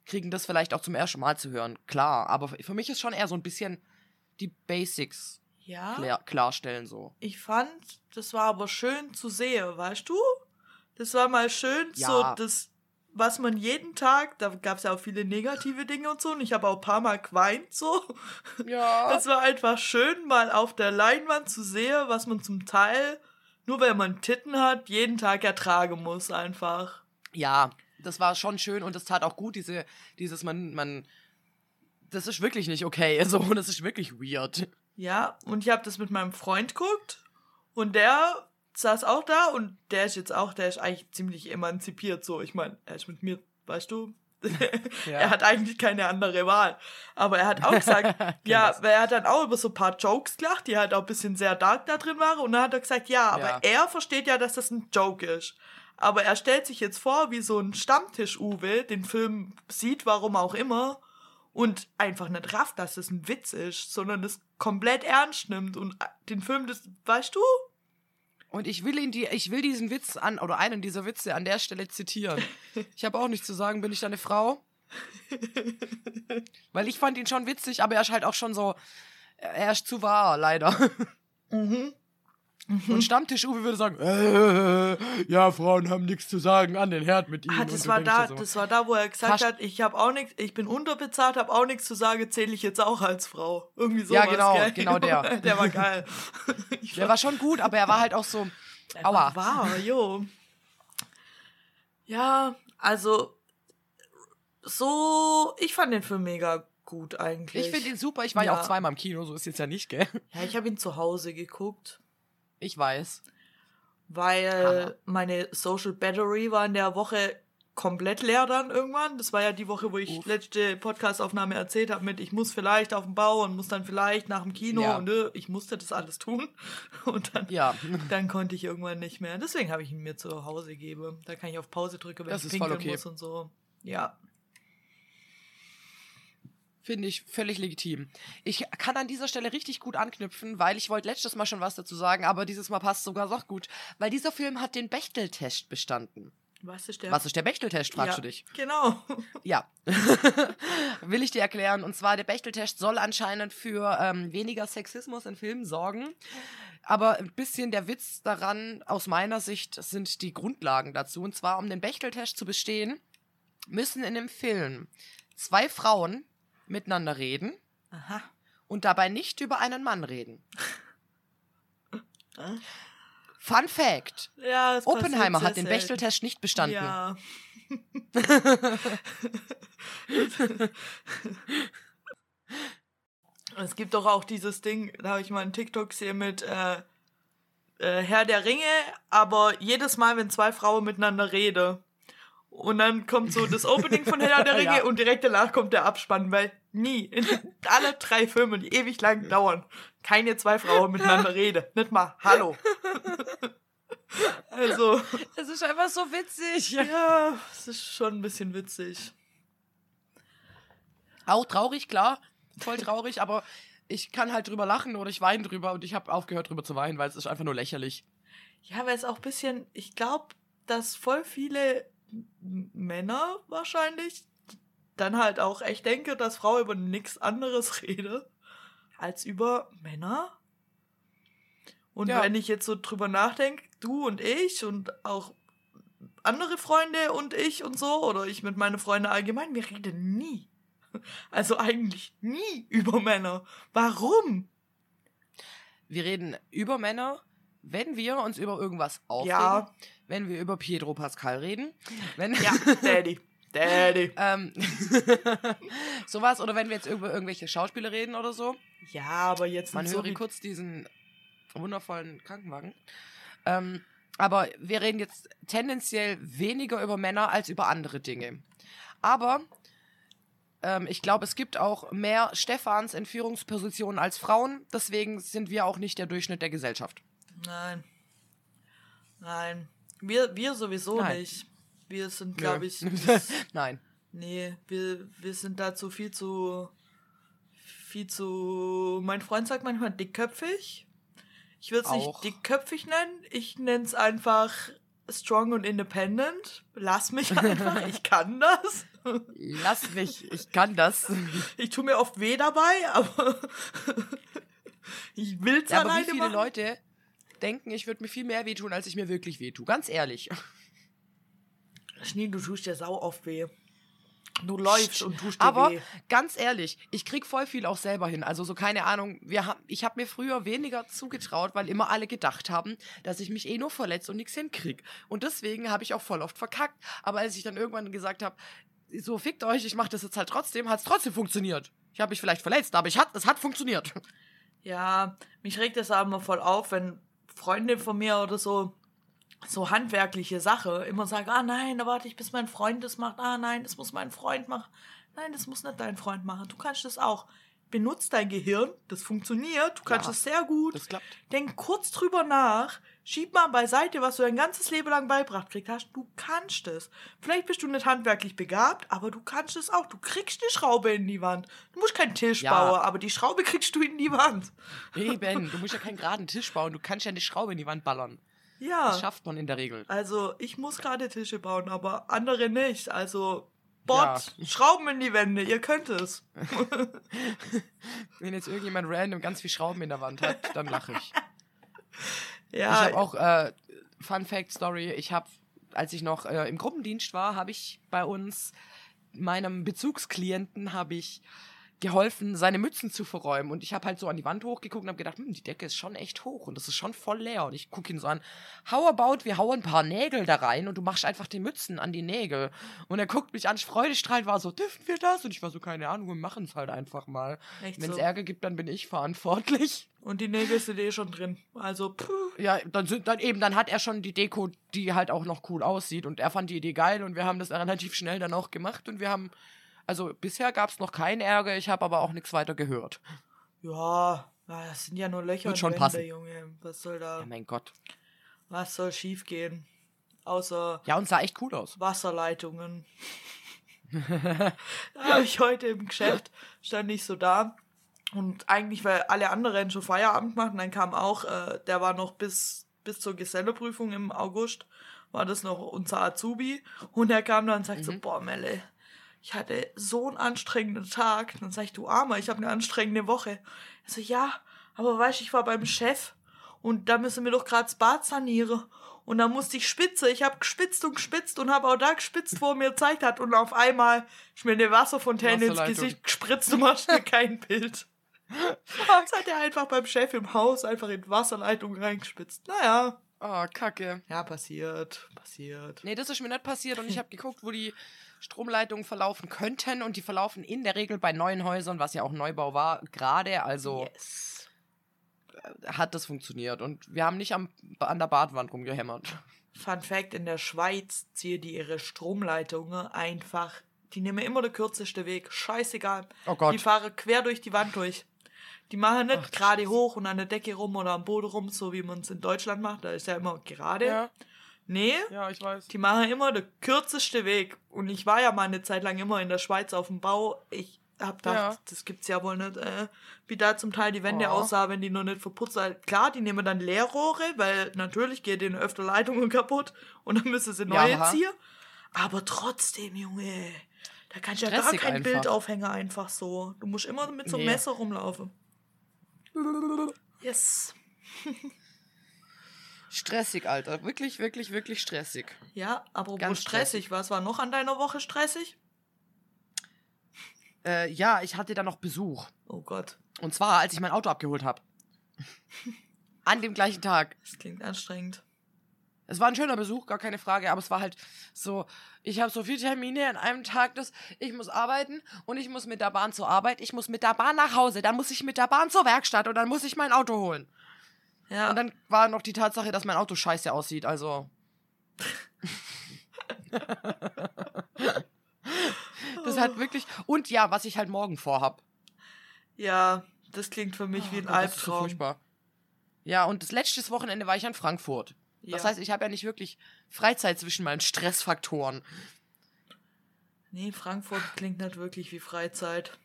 kriegen das vielleicht auch zum ersten Mal zu hören. Klar, aber für mich ist schon eher so ein bisschen die Basics Ja. klär, klarstellen so. Ich fand, das war aber schön zu sehen, weißt du? Das war mal schön, Ja. so das, was man jeden Tag, da gab es ja auch viele negative Dinge und so, und ich habe auch ein paar Mal geweint, so. Ja. Das war einfach schön, mal auf der Leinwand zu sehen, was man zum Teil, nur weil man Titten hat, jeden Tag ertragen muss, einfach. Ja, das war schon schön und das tat auch gut, diese, dieses, man, man, das ist wirklich nicht okay, so, das ist wirklich weird. Ja, und ich habe das mit meinem Freund geguckt und der saß auch da und der ist jetzt auch, der ist eigentlich ziemlich emanzipiert, so. Ich meine, er ist mit mir, weißt du, er hat eigentlich keine andere Wahl. Aber er hat auch gesagt, ja, er hat dann auch über so ein paar Jokes gelacht, die halt auch ein bisschen sehr dark da drin waren. Und dann hat er gesagt, ja, aber Ja. er versteht ja, dass das ein Joke ist. Aber er stellt sich jetzt vor, wie so ein Stammtisch-Uwe den Film sieht, warum auch immer, und einfach nicht rafft, dass das ein Witz ist, sondern das komplett ernst nimmt und den Film, das, weißt du? Und ich will ihn die, ich will diesen Witz an, oder einen dieser Witze an der Stelle zitieren. Ich habe auch nichts zu sagen, bin ich deine Frau? Weil ich fand ihn schon witzig, aber er ist halt auch schon so, er ist zu wahr, leider. Und Stammtisch-Uwe würde sagen, äh, ja, Frauen haben nichts zu sagen, an den Herd mit ihm. Ah, das war da, so, das war da, wo er gesagt Fast- hat, ich habe auch nichts, ich bin unterbezahlt, habe auch nichts zu sagen, zähle ich jetzt auch als Frau. Irgendwie so. Ja, genau, genau der. der war geil. Ich Der war schon gut, aber er war halt auch so, aua. Wow, jo. Ja, also so, ich fand den Film mega gut eigentlich. Ich finde ihn super, ich war ja. Ja. auch zweimal im Kino, so ist jetzt ja nicht, gell? Ja, ich habe ihn zu Hause geguckt, Ich weiß. weil Hammer. meine Social Battery war in der Woche komplett leer dann irgendwann. Das war ja die Woche, wo ich Uff. letzte Podcastaufnahme erzählt habe mit, ich muss vielleicht auf den Bau und muss dann vielleicht nach dem Kino Ja. und äh, ich musste das alles tun. Und dann, Ja. dann konnte ich irgendwann nicht mehr. Deswegen habe ich ihn mir zu Hause gegeben. Da kann ich auf Pause drücken, wenn Das ich pinkeln okay. muss und so. Ja. Finde ich völlig legitim. Ich kann an dieser Stelle richtig gut anknüpfen, weil ich wollte letztes Mal schon was dazu sagen, aber dieses Mal passt sogar doch gut, weil dieser Film hat den Bechteltest bestanden. Was ist der? Was ist der Bechteltest, fragst ja, du dich? Genau. Ja. Will ich dir erklären. Und zwar, der Bechteltest soll anscheinend für ähm, weniger Sexismus in Filmen sorgen. Aber ein bisschen der Witz daran, aus meiner Sicht, sind die Grundlagen dazu. Und zwar, um den Bechteltest zu bestehen, müssen in dem Film zwei Frauen miteinander reden Aha. und dabei nicht über einen Mann reden. Fun Fact. Ja, Oppenheimer hat den. Bechteltest nicht bestanden. Ja. es gibt doch auch dieses Ding, da habe ich mal einen TikTok gesehen mit äh, äh, Herr der Ringe, aber jedes Mal, wenn zwei Frauen miteinander reden. Und dann kommt so das Opening von Herr der Ringe Ja. und direkt danach kommt der Abspann, weil nie, in alle drei Filmen, die ewig lang dauern, keine zwei Frauen miteinander reden. Nicht mal Hallo. Also. Das ist einfach so witzig. Ja, es ist schon ein bisschen witzig. Auch traurig, klar. Voll traurig, aber ich kann halt drüber lachen oder ich weine drüber und ich habe aufgehört drüber zu weinen, weil es ist einfach nur lächerlich. Ja, weil es auch ein bisschen, ich glaube, dass voll viele Männer wahrscheinlich dann halt auch echt denke, dass Frau über nichts anderes rede als über Männer. Und Ja. wenn ich jetzt so drüber nachdenke, du und ich und auch andere Freunde und ich und so, oder ich mit meinen Freunden allgemein, wir reden nie. Also eigentlich nie über Männer. Warum? Wir reden über Männer, wenn wir uns über irgendwas aufregen. Ja. Wenn wir über Pietro Pascal reden. Wenn, Ja, Daddy. Daddy. ähm, sowas. Oder wenn wir jetzt über irgendwelche Schauspieler reden oder so. Ja, aber jetzt Man so höre wie- kurz diesen wundervollen Krankenwagen. Ähm, aber wir reden jetzt tendenziell weniger über Männer als über andere Dinge. Aber ähm, ich glaube, es gibt auch mehr Stefans in Führungspositionen als Frauen. Deswegen sind wir auch nicht der Durchschnitt der Gesellschaft. Nein. Nein. Wir, wir sowieso Nein. nicht. Wir sind, glaube ich. Nein. nee, wir, wir sind dazu viel zu. Viel zu. Mein Freund sagt manchmal dickköpfig. Ich würde es nicht dickköpfig nennen. Ich nenne es einfach strong und independent. Lass mich einfach. ich kann das. Lass mich, ich kann das. Ich tue mir oft weh dabei, aber. ich will es Ja, aber wie alleine viele machen. Leute denken, ich würde mir viel mehr wehtun, als ich mir wirklich wehtue. Ganz ehrlich. Schnee, du tust dir sau oft weh. Du läufst und tust dir Aber weh. ganz ehrlich, ich krieg voll viel auch selber hin. Also so keine Ahnung, wir haben, ich habe mir früher weniger zugetraut, weil immer alle gedacht haben, dass ich mich eh nur verletze und nichts hinkrieg. Und deswegen habe ich auch voll oft verkackt. Aber als ich dann irgendwann gesagt habe, so fickt euch, ich mache das jetzt halt trotzdem, hat es trotzdem funktioniert. Ich habe mich vielleicht verletzt, aber ich hat, es hat funktioniert. Ja, mich regt das aber voll auf, wenn Freunde von mir oder so so handwerkliche Sache immer sagen, ah nein, da warte ich, bis mein Freund das macht. Ah nein, das muss mein Freund machen. Nein, das muss nicht dein Freund machen. Du kannst das auch. Benutz dein Gehirn, das funktioniert, du kannst Ja, das sehr gut. Das klappt. Denk kurz drüber nach, schieb mal beiseite, was du dein ganzes Leben lang beibracht kriegt hast. Du kannst es. Vielleicht bist du nicht handwerklich begabt, aber du kannst es auch. Du kriegst die Schraube in die Wand. Du musst keinen Tisch Ja. bauen, aber die Schraube kriegst du in die Wand. Eben, du musst ja keinen geraden Tisch bauen, du kannst ja eine Schraube in die Wand ballern. Ja. Das schafft man in der Regel. Also, ich muss gerade Tische bauen, aber andere nicht. Also, Bot, Schrauben in die Wände, ihr könnt es. Wenn jetzt irgendjemand random ganz viel Schrauben in der Wand hat, dann lache ich. Ja, ich habe auch, äh, Fun Fact Story, ich habe, als ich noch äh, im Gruppendienst war, habe ich bei uns, meinem Bezugsklienten, habe ich geholfen, seine Mützen zu verräumen. Und ich habe halt so an die Wand hochgeguckt und habe gedacht, hm, die Decke ist schon echt hoch und das ist schon voll leer. Und ich gucke ihn so an, how about, wir hauen ein paar Nägel da rein und du machst einfach die Mützen an die Nägel. Und er guckt mich an, freudestrahlend war so, dürfen wir das? Und ich war so, keine Ahnung, wir machen es halt einfach mal. Wenn es so. Ärger gibt, dann bin ich verantwortlich. Und die Nägel sind eh schon drin. Also, puh. Ja, dann sind dann eben, dann hat er schon die Deko, die halt auch noch cool aussieht. Und er fand die Idee geil und wir haben das relativ schnell dann auch gemacht und wir haben. Also bisher gab es noch keinen Ärger, ich habe aber auch nichts weiter gehört. Ja, das sind ja nur Löcher Wird und schon Wände, passen. Junge. Was soll da, Ja, mein Gott. was soll schief gehen? Außer Ja, und sah echt cool aus. Wasserleitungen. da habe ich heute im Geschäft, stand ich so da. Und eigentlich, weil alle anderen schon Feierabend machten, dann kam auch, äh, der war noch bis, bis zur Geselleprüfung im August, war das noch unser Azubi. Und er kam dann und sagt so, boah, Melle, ich hatte so einen anstrengenden Tag. Dann sag ich, du Armer, ich habe eine anstrengende Woche. Er so, ja, aber weißt du, ich war beim Chef und da müssen wir doch gerade das Bad sanieren. Und da musste ich spitze. Ich habe gespitzt und gespitzt und habe auch da gespitzt, wo er mir gezeigt hat. Und auf einmal ist mir eine Wasserfontäne ins. Gesicht gespritzt. Du machst mir kein Bild. Das hat er einfach beim Chef im Haus einfach in Wasserleitung reingespitzt. Naja. Oh, kacke. Ja, passiert. Passiert. Nee, das ist mir nicht passiert und ich habe geguckt, wo die Stromleitungen verlaufen könnten und die verlaufen in der Regel bei neuen Häusern, was ja auch Neubau war, gerade. Also Yes. hat das funktioniert und wir haben nicht am, an der Badwand rumgehämmert. Fun Fact: In der Schweiz ziehen die ihre Stromleitungen einfach. Die nehmen immer den kürzeste Weg. Scheißegal. Oh Gott. Die fahren quer durch die Wand durch. Die machen nicht gerade hoch und an der Decke rum oder am Boden rum, so wie man es in Deutschland macht. Da ist ja immer gerade. Ja, Nee, ja, ich weiß. die machen immer den kürzeste Weg. Und ich war ja mal eine Zeit lang immer in der Schweiz auf dem Bau. Ich hab gedacht, Ja. das gibt's ja wohl nicht, äh, wie da zum Teil die Wände Oh. aussah, wenn die noch nicht verputzt sind. Klar, die nehmen dann Leerrohre, weil natürlich geht denen öfter Leitungen kaputt und dann müssen sie neue Ja. ziehen. Aber trotzdem, Junge, da kannst du ja gar kein einfach. Bildaufhänger einfach so. Du musst immer mit so einem Nee. Messer rumlaufen. Yes. Stressig, Alter. Wirklich, wirklich, wirklich stressig. Ja, apropos Ganz stressig, was war noch an deiner Woche stressig? Äh, ja, ich hatte da noch Besuch. Oh Gott, Und zwar, als ich mein Auto abgeholt habe. An dem gleichen Tag. das klingt anstrengend. Es war ein schöner Besuch, gar keine Frage, aber es war halt so, ich habe so viele Termine an einem Tag, dass ich muss arbeiten und ich muss mit der Bahn zur Arbeit, ich muss mit der Bahn nach Hause, dann muss ich mit der Bahn zur Werkstatt und dann muss ich mein Auto holen. Ja, Und dann war noch die Tatsache, dass mein Auto scheiße aussieht, also. das hat wirklich. Und ja, was ich halt morgen vorhab. ja, das klingt für mich wie ein Oh Gott, das ist so Albtraum. furchtbar. Ja, und das letzte Wochenende war ich in Frankfurt. Das Ja. heißt, ich habe ja nicht wirklich Freizeit zwischen meinen Stressfaktoren. Nee, Frankfurt klingt nicht wirklich wie Freizeit.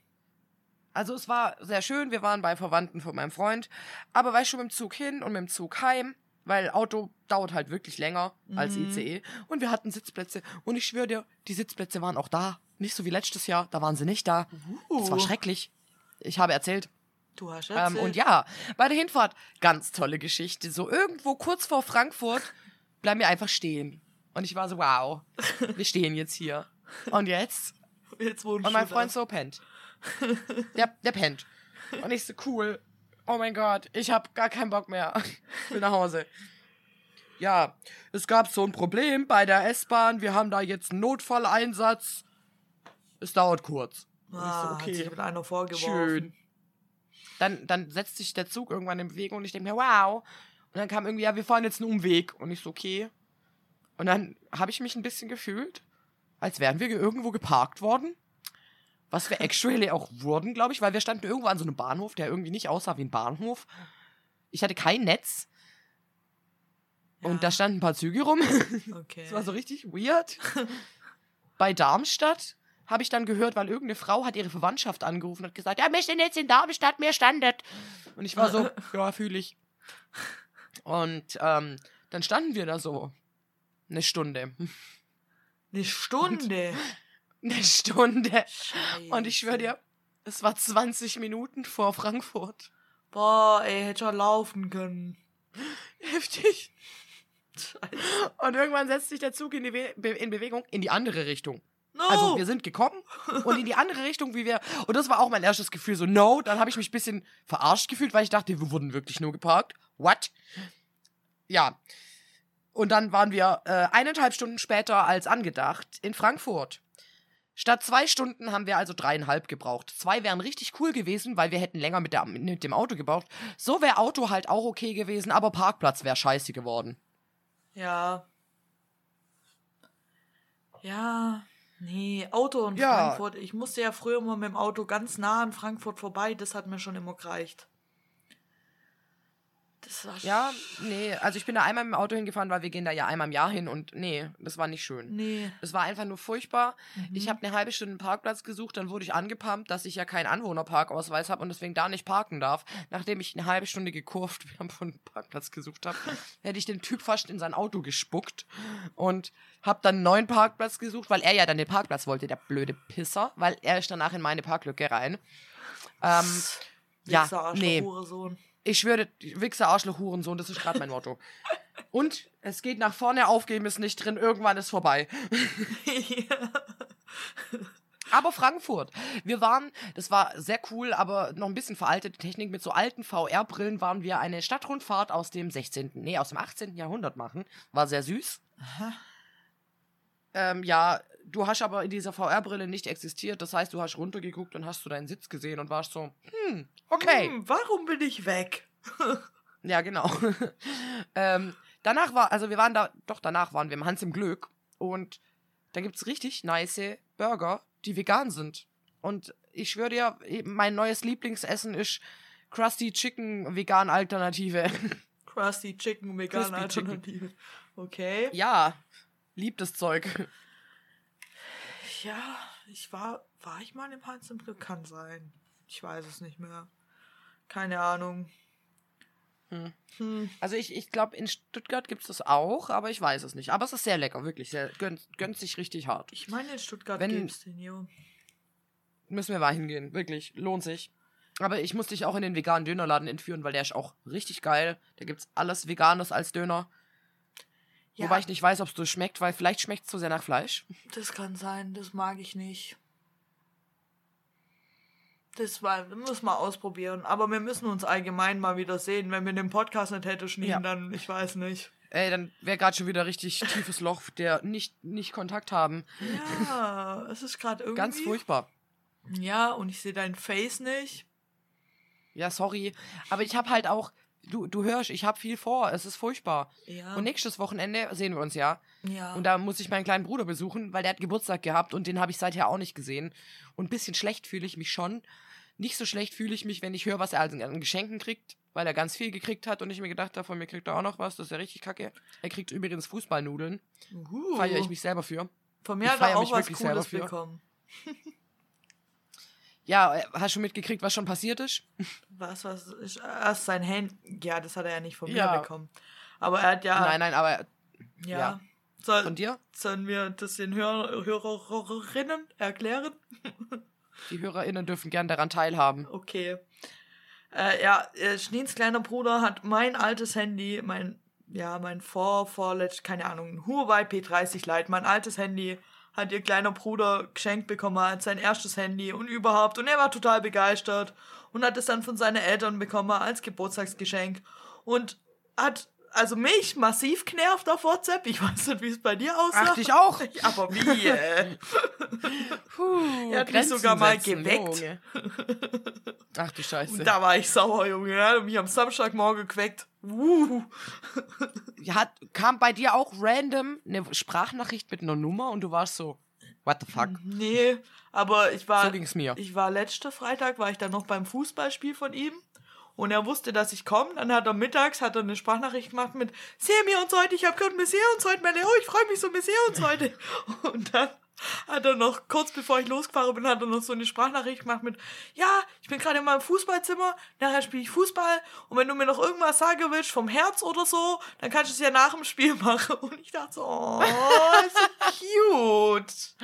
Also es war sehr schön, wir waren bei Verwandten von meinem Freund, aber war ich schon mit dem Zug hin und mit dem Zug heim, weil Auto dauert halt wirklich länger als Mhm. ICE und wir hatten Sitzplätze und ich schwöre dir, die Sitzplätze waren auch da, nicht so wie letztes Jahr, da waren sie nicht da. Das war Uh. schrecklich. Ich habe erzählt. Du hast Ähm, erzählt. und ja, bei der Hinfahrt, ganz tolle Geschichte. So irgendwo kurz vor Frankfurt bleiben wir einfach stehen. Und ich war so, wow, wir stehen jetzt hier. Und jetzt? Jetzt Und mein Freund da. so pennt. Der, der pennt. Und ich so, cool. Oh mein Gott, ich hab gar keinen Bock mehr. Ich will nach Hause. Ja, es gab so ein Problem bei der S-Bahn. Wir haben da jetzt einen Notfalleinsatz. Es dauert kurz. Und Ah, hat sich mit einer vorgeworfen. Schön. Dann, dann setzt sich der Zug irgendwann in Bewegung und ich denke mir, wow. Und dann kam irgendwie, ja, wir fahren jetzt einen Umweg. Und ich so, okay. Und dann habe ich mich ein bisschen gefühlt, als wären wir irgendwo geparkt worden. Was wir actually auch wurden, glaube ich, weil wir standen irgendwo an so einem Bahnhof, der irgendwie nicht aussah wie ein Bahnhof. Ich hatte kein Netz Ja, und da standen ein paar Züge rum. Okay. Das war so richtig weird. Bei Darmstadt habe ich dann gehört, weil irgendeine Frau hat ihre Verwandtschaft angerufen und hat gesagt, ja, wir sind jetzt in Darmstadt, mir standet. Und ich war so, ja, fühle ich. Und ähm, dann standen wir da so eine Stunde. Eine Stunde. Eine Stunde. Scheiße. Und ich schwöre dir, es war 20 Minuten vor Frankfurt. Boah, ey, hätte schon laufen können. Heftig. Und irgendwann setzt sich der Zug in, Be in Bewegung in die andere Richtung. No! Also wir sind gekommen und in die andere Richtung, wie wir. Und das war auch mein erstes Gefühl, so no. Dann habe ich mich ein bisschen verarscht gefühlt, weil ich dachte, wir wurden wirklich nur geparkt. What? Ja. Und dann waren wir äh, eineinhalb Stunden später als angedacht in Frankfurt. Statt zwei Stunden haben wir also dreieinhalb gebraucht. Zwei wären richtig cool gewesen, weil wir hätten länger mit, der, mit dem Auto gebraucht. So wäre Auto halt auch okay gewesen, aber Parkplatz wäre scheiße geworden. Ja. Ja. Nee, Auto in Ja. Frankfurt. Ich musste ja früher mal mit dem Auto ganz nah an Frankfurt vorbei. Das hat mir schon immer gereicht. Das war Ja, nee, also ich bin da einmal mit dem Auto hingefahren, weil wir gehen da ja einmal im Jahr hin und nee, das war nicht schön. Nee. Es war einfach nur furchtbar. Ich habe eine halbe Stunde einen Parkplatz gesucht, dann wurde ich angepumpt, dass ich ja keinen Anwohnerparkausweis habe und deswegen da nicht parken darf. Nachdem ich eine halbe Stunde gekurvt von einem Parkplatz gesucht habe, hätte ich den Typ fast in sein Auto gespuckt und habe dann einen neuen Parkplatz gesucht, weil er ja dann den Parkplatz wollte, der blöde Pisser, weil er ist danach in meine Parklücke rein. Ähm, ja, nee. Hurensohn. Ich schwöre, Wichser, Arschloch, Hurensohn, das ist gerade mein Motto. Und es geht nach vorne, aufgeben ist nicht drin, irgendwann ist vorbei. ja. Aber Frankfurt. Wir waren, das war sehr cool, aber noch ein bisschen veraltete Technik. Mit so alten VR-Brillen waren wir eine Stadtrundfahrt aus dem 16., nee, aus dem 18. Jahrhundert machen. War sehr süß. Ähm, ja, du hast aber in dieser VR-Brille nicht existiert. Das heißt, du hast runtergeguckt und hast du deinen Sitz gesehen und warst so, hm, okay. Hm, warum bin ich weg? Ja, genau. ähm, danach war, also wir waren da, doch danach waren wir im Hans im Glück und da gibt's richtig nice Burger, die vegan sind. Und ich schwöre dir, mein neues Lieblingsessen ist Krusty Chicken vegan Alternative. Krusty Chicken, vegan Crispy Chicken. Alternative. Okay. ja, lieb das Zeug. Ja, ich war, war ich mal im Hans im Glück? Kann sein. Ich weiß es nicht mehr. Keine Ahnung. Hm. Hm. Also ich, ich glaube, in Stuttgart gibt's das auch, aber ich weiß es nicht. Aber es ist sehr lecker, wirklich. Sehr, gönnt, gönnt sich richtig hart. Ich meine, in Stuttgart Wenn- gibt's den, jo. Müssen wir mal hingehen, wirklich. Lohnt sich. Aber ich muss dich auch in den veganen Dönerladen entführen, weil der ist auch richtig geil. Da gibt's alles Veganes als Döner. Ja, Wobei ich nicht weiß, ob es so schmeckt, weil vielleicht schmeckt es zu sehr nach Fleisch. das kann sein. Das mag ich nicht. Das war, muss man ausprobieren. Aber wir müssen uns allgemein mal wieder sehen. Wenn wir den Podcast nicht hätten schneiden, Ja. dann, ich weiß nicht. Ey, dann wäre gerade schon wieder richtig tiefes Loch, der nicht, nicht Kontakt haben. Ja, es ist gerade irgendwie. Ganz furchtbar. Ja, und ich sehe dein Face nicht. Ja, sorry. Aber ich habe halt auch, du, du hörst, ich habe viel vor. Es ist furchtbar. Ja. Und nächstes Wochenende sehen wir uns ja. ja. Und da muss ich meinen kleinen Bruder besuchen, weil der hat Geburtstag gehabt und den habe ich seither auch nicht gesehen. Und ein bisschen schlecht fühle ich mich schon. Nicht so schlecht fühle ich mich, wenn ich höre, was er an Geschenken kriegt, weil er ganz viel gekriegt hat und ich mir gedacht habe, von mir kriegt er auch noch was. Das ist ja richtig kacke. Er kriegt übrigens Fußballnudeln. Uhu. Feiere ich mich selber für. Von mir ich hat er auch was Cooles für. bekommen. Ja, äh, hast du mitgekriegt, was schon passiert ist? Was, was ist erst sein Handy. Ja, das hat er ja nicht von mir Ja. bekommen. Aber er hat ja. Nein, nein, aber ja. ja. Soll, von dir? Sollen wir das den Hör Hörerinnen erklären? Die HörerInnen dürfen gern daran teilhaben. Okay. Äh, ja, äh, Schneens kleiner Bruder hat mein altes Handy, mein, ja, mein vor, vorletzt, keine Ahnung, Huawei P30 Lite, mein altes Handy hat ihr kleiner Bruder geschenkt bekommen als sein erstes Handy und überhaupt. Und er war total begeistert und hat es dann von seinen Eltern bekommen als Geburtstagsgeschenk und hat also mich massiv genervt auf WhatsApp. Ich weiß nicht, wie es bei dir aussah. Ach, dich auch? Aber wie? Äh? Puh, Er hat mich Grenzen sogar mal setzen, geweckt. Junge. Ach du Scheiße. Und da war ich sauer, Junge. Er hat mich am Samstagmorgen geweckt. Uh. Hat, kam bei dir auch random eine Sprachnachricht mit einer Nummer und du warst so, what the fuck? Nee, aber ich war. So ging's mir. Ich war letzte Freitag, war ich dann noch beim Fußballspiel von ihm. Und er wusste, dass ich komme. Dann hat er mittags hat er eine Sprachnachricht gemacht mit Sehen wir uns heute, ich habe gehört, wir sehen uns heute, meine Oh, ich freue mich so, wir sehen uns heute. Und dann hat er noch, kurz bevor ich losgefahren bin, hat er noch so eine Sprachnachricht gemacht mit Ja, ich bin gerade in meinem Fußballzimmer, nachher spiele ich Fußball und wenn du mir noch irgendwas sagen willst vom Herz oder so, dann kannst du es ja nach dem Spiel machen. Und ich dachte so, oh, ist so cute.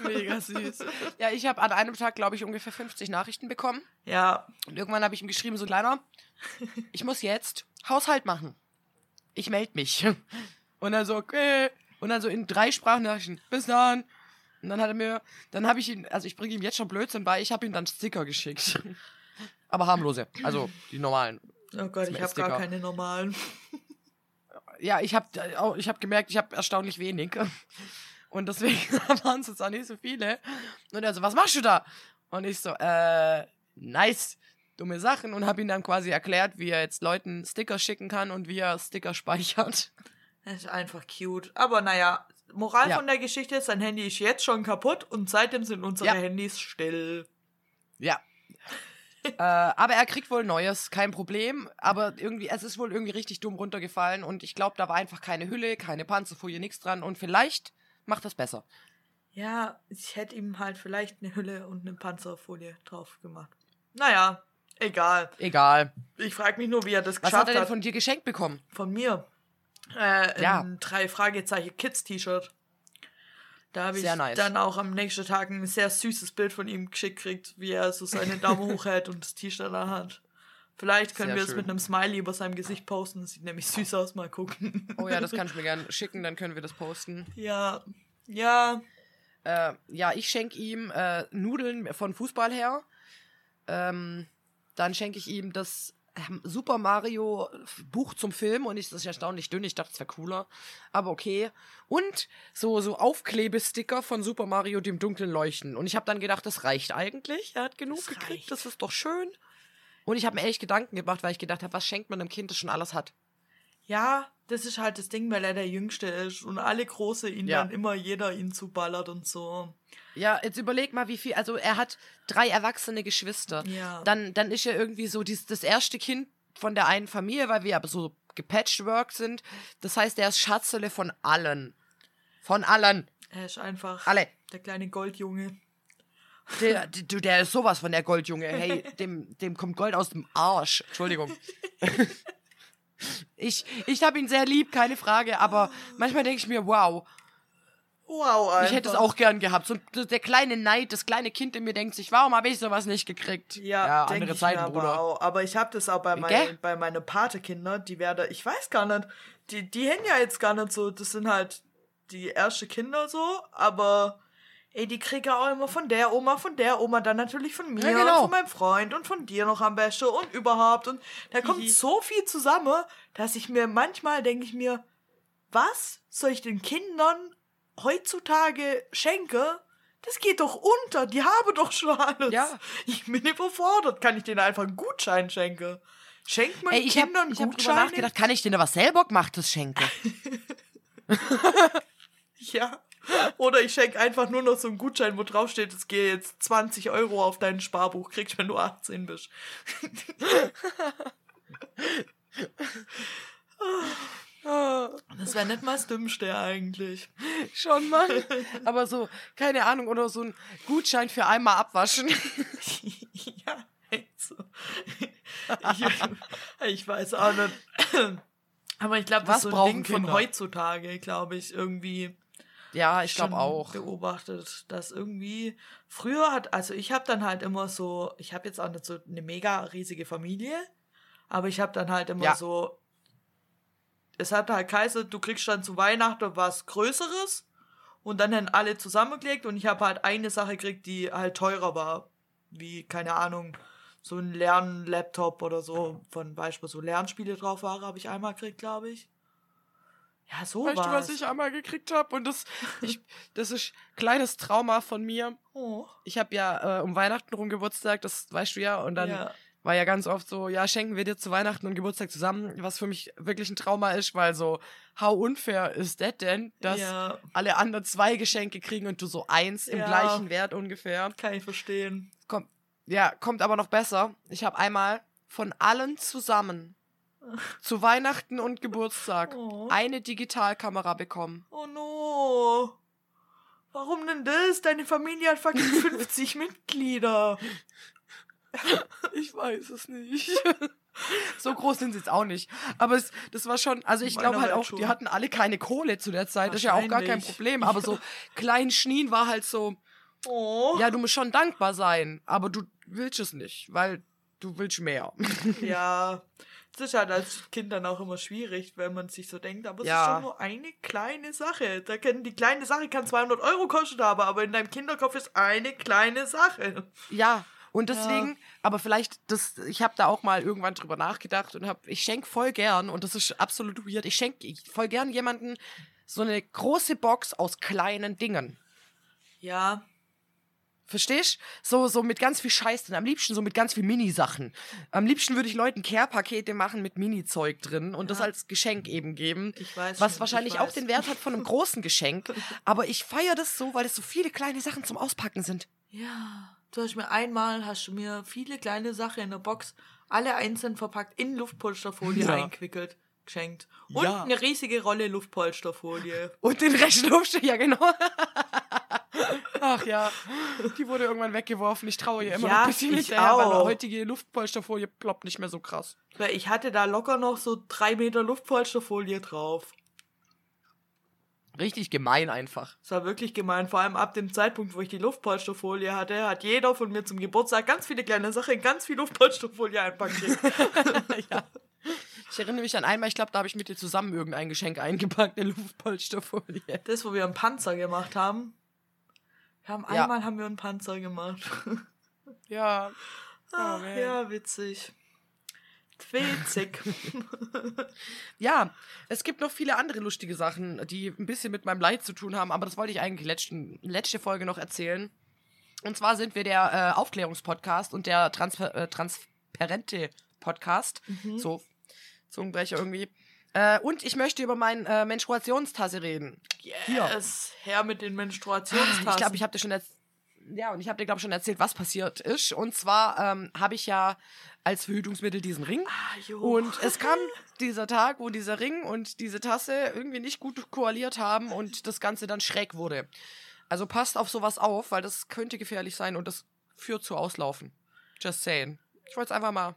Mega süß. ja, ich habe an einem Tag, glaube ich, ungefähr 50 Nachrichten bekommen. Ja, Und irgendwann habe ich ihm geschrieben, so kleiner, ich muss jetzt Haushalt machen. ich melde mich. Und dann so, okay. Und dann so in drei Sprachnachrichten, bis dann. Und dann hat er mir, dann habe ich ihn, also ich bringe ihm jetzt schon Blödsinn bei, ich habe ihm dann Sticker geschickt. Aber harmlose, also die normalen. Oh Gott, ich habe gar keine normalen. Ja, ich habe ich hab gemerkt, ich habe erstaunlich wenig. Und deswegen waren es jetzt auch nicht so viele. Und er so, was machst du da? Und ich so, äh, nice, dumme Sachen. Und habe ihm dann quasi erklärt, wie er jetzt Leuten Sticker schicken kann und wie er Sticker speichert. Das ist einfach cute. Aber naja, Moral Ja. von der Geschichte ist, sein Handy ist jetzt schon kaputt und seitdem sind unsere Ja. Handys still. Ja. äh, aber er kriegt wohl Neues, kein Problem. Aber irgendwie, es ist wohl irgendwie richtig dumm runtergefallen und ich glaube, da war einfach keine Hülle, keine Panzerfolie, nichts dran und vielleicht macht das besser. Ja, ich hätte ihm halt vielleicht eine Hülle und eine Panzerfolie drauf gemacht. Naja, egal. Egal. Ich frage mich nur, wie er das Was geschafft hat er denn hat. von dir geschenkt bekommen? Von mir. Äh, Ja. ein drei Fragezeichen Kids T-Shirt. Da habe ich nice. dann auch am nächsten Tag ein sehr süßes Bild von ihm geschickt gekriegt, wie er so seine Daumen hochhält und das T-Shirt da hat. Vielleicht können Sehr wir es schön. mit einem Smiley über seinem Gesicht posten. Das sieht nämlich süß aus. Mal gucken. Oh ja, das kannst du mir gerne schicken, dann können wir das posten. ja. Ja. Äh, ja, ich schenke ihm äh, Nudeln von Fußball her. Ähm, dann schenke ich ihm das Super Mario Buch zum Film und ich, das ist erstaunlich dünn. Ich dachte, es wäre cooler. Aber okay. Und so, so Aufklebesticker von Super Mario, dem dunklen Leuchten. Und ich habe dann gedacht, das reicht eigentlich. Er hat genug Das gekriegt, reicht. das ist doch schön. Und ich habe mir echt Gedanken gemacht, weil ich gedacht habe, was schenkt man einem Kind, das schon alles hat? Ja, das ist halt das Ding, weil er der Jüngste ist und alle Große ihn Ja. dann immer jeder ihn zuballert und so. Ja, jetzt überleg mal, wie viel. Also, er hat drei erwachsene Geschwister. Ja. Dann, dann ist er irgendwie so dies, das erste Kind von der einen Familie, weil wir aber so gepatchworked sind. Das heißt, er ist Schatzele von allen. Von allen. Er ist einfach Alle. der kleine Goldjunge. Der, der, der ist sowas von der Goldjunge. Hey, dem, dem kommt Gold aus dem Arsch. Entschuldigung. Ich, ich habe ihn sehr lieb, keine Frage, aber manchmal denke ich mir, wow, Wow, Alter. ich hätte es auch gern gehabt. So der kleine Neid, das kleine Kind in mir denkt sich, warum habe ich sowas nicht gekriegt? Ja, denk andere ich Zeiten, aber Bruder. auch. Aber ich habe das auch bei, mein, bei meinen Patekinder, die werden, ich weiß gar nicht, die, die haben ja jetzt gar nicht so, das sind halt die erste Kinder so, aber ey, die kriegen auch immer von der Oma, von der Oma, dann natürlich von mir, Ja, genau. und von meinem Freund und von dir noch am besten und überhaupt. Und da kommt so viel zusammen, dass ich mir manchmal denke ich mir, was soll ich den Kindern heutzutage schenke? Das geht doch unter, die haben doch schon alles. Ja. Ich bin überfordert. Kann ich denen einfach einen Gutschein schenken? Schenkt man Ey, ich habe Kindern ich hab drüber Gutscheine? nachgedacht, kann ich denen was selber gemachtes schenken? Ja. Oder ich schenke einfach nur noch so einen Gutschein, wo drauf steht, es geht jetzt 20 Euro auf dein Sparbuch, kriegst, wenn du 18 bist. Das wäre nicht mal das Dümmste eigentlich. Schon mal. Aber so, keine Ahnung, oder so ein Gutschein für einmal abwaschen. ja, echt so. Ich, ich weiß auch nicht. Aber ich glaube, das Was ist so ein brauchen Ding von Kinder? heutzutage, glaube ich, irgendwie. Ja, ich glaube auch. beobachtet, dass irgendwie früher hat, also ich habe dann halt immer so, ich habe jetzt auch nicht so eine mega riesige Familie, aber ich habe dann halt immer Ja. so, es hat halt geheißen, du kriegst dann zu Weihnachten was Größeres und dann haben alle zusammengelegt und ich habe halt eine Sache gekriegt, die halt teurer war, wie, keine Ahnung, so ein Lernlaptop oder so, von Beispiel so Lernspiele drauf waren, habe ich einmal gekriegt, glaube ich. Ja, so Weißt du, was was. ich einmal gekriegt habe? Und das, ich, das ist kleines Trauma von mir. Oh. Ich habe ja äh, um Weihnachten rum Geburtstag, das weißt du ja. Und dann Ja. War ja ganz oft so, ja, schenken wir dir zu Weihnachten und Geburtstag zusammen, was für mich wirklich ein Trauma ist, weil so, how unfair ist das denn, dass Ja. alle anderen zwei Geschenke kriegen und du so eins im Ja. gleichen Wert ungefähr. Kann ich verstehen. Kommt, ja, kommt aber noch besser. Ich habe einmal von allen zusammen zu Weihnachten und Geburtstag Oh. eine Digitalkamera bekommen. Oh no. Warum denn das? Deine Familie hat fucking 50 Mitglieder. Ich weiß es nicht. so groß sind sie jetzt auch nicht. Aber es, das war schon, also ich glaube halt halt auch, schon. die hatten alle keine Kohle zu der Zeit. Das ist ja auch gar kein. Problem. Aber so klein Schnien war halt so, Oh. ja, du musst schon dankbar sein, aber du willst es nicht, weil du willst mehr. Ja. Das ist halt als Kind dann auch immer schwierig, wenn man sich so denkt, aber es Ja. ist doch nur eine kleine Sache. Da kann, die kleine Sache kann 200 Euro kosten, aber, aber in deinem Kinderkopf ist eine kleine Sache. Ja, und deswegen, aber vielleicht, das, ich habe da auch mal irgendwann drüber nachgedacht und habe, ich schenke voll gern, und das ist absolut weird, ich schenke voll gern jemanden so eine große Box aus kleinen Dingen. Ja, Verstehst? So, so mit ganz viel Scheiß drin. Am liebsten so mit ganz viel Mini-Sachen. Am liebsten würde ich Leuten Care-Pakete machen mit Mini-Zeug drin und das als Geschenk eben geben. Ich weiß Was schon, wahrscheinlich ich auch weiß. den Wert hat von einem großen Geschenk. Aber ich feiere das so, weil es so viele kleine Sachen zum Auspacken sind. Ja, du hast mir einmal, hast du mir viele kleine Sachen in der Box, alle einzeln verpackt, in Luftpolsterfolie Ja. eingewickelt, geschenkt. Und Ja. eine riesige Rolle Luftpolsterfolie. Und den Rest durfte, ja genau. Ach ja, die wurde irgendwann weggeworfen. Ich traue ihr immer Ja, noch ein bisschen hinterher, weil heutige Luftpolsterfolie ploppt nicht mehr so krass. Weil ich hatte da locker noch so drei Meter Luftpolsterfolie drauf. Richtig gemein einfach. Das war wirklich gemein. Vor allem ab dem Zeitpunkt, wo ich die Luftpolsterfolie hatte, hat jeder von mir zum Geburtstag ganz viele kleine Sachen, in ganz viel Luftpolsterfolie einpackiert. ja. Ich erinnere mich an einmal, ich glaube, da habe ich mit dir zusammen irgendein Geschenk eingepackt, eine Luftpolsterfolie. Das, wo wir einen Panzer gemacht haben. Wir haben Ja. einmal haben wir einen Panzer gemacht. Ja. Ach, man. ja, witzig. Witzig. Ja, es gibt noch viele andere lustige Sachen, die ein bisschen mit meinem Leid zu tun haben, aber das wollte ich eigentlich letzten, letzte Folge noch erzählen. Und zwar sind wir der äh, Aufklärungspodcast und der Transfer, äh, transparente Podcast. So, Zungenbrecher irgendwie. Äh, und ich möchte über meine äh, Menstruationstasse reden. yes, her mit den Menstruationstassen. Ich glaube, ich habe dir schon erzählt. Ja, und ich habe dir, glaube ich, schon erzählt, was passiert ist. Und zwar ähm, habe ich ja als Verhütungsmittel diesen Ring. Ah. Und es kam dieser Tag, wo dieser Ring und diese Tasse irgendwie nicht gut koaliert haben und das Ganze dann schräg wurde. Also passt auf sowas auf, weil das könnte gefährlich sein und das führt zu Auslaufen. Just saying. Ich wollte es einfach mal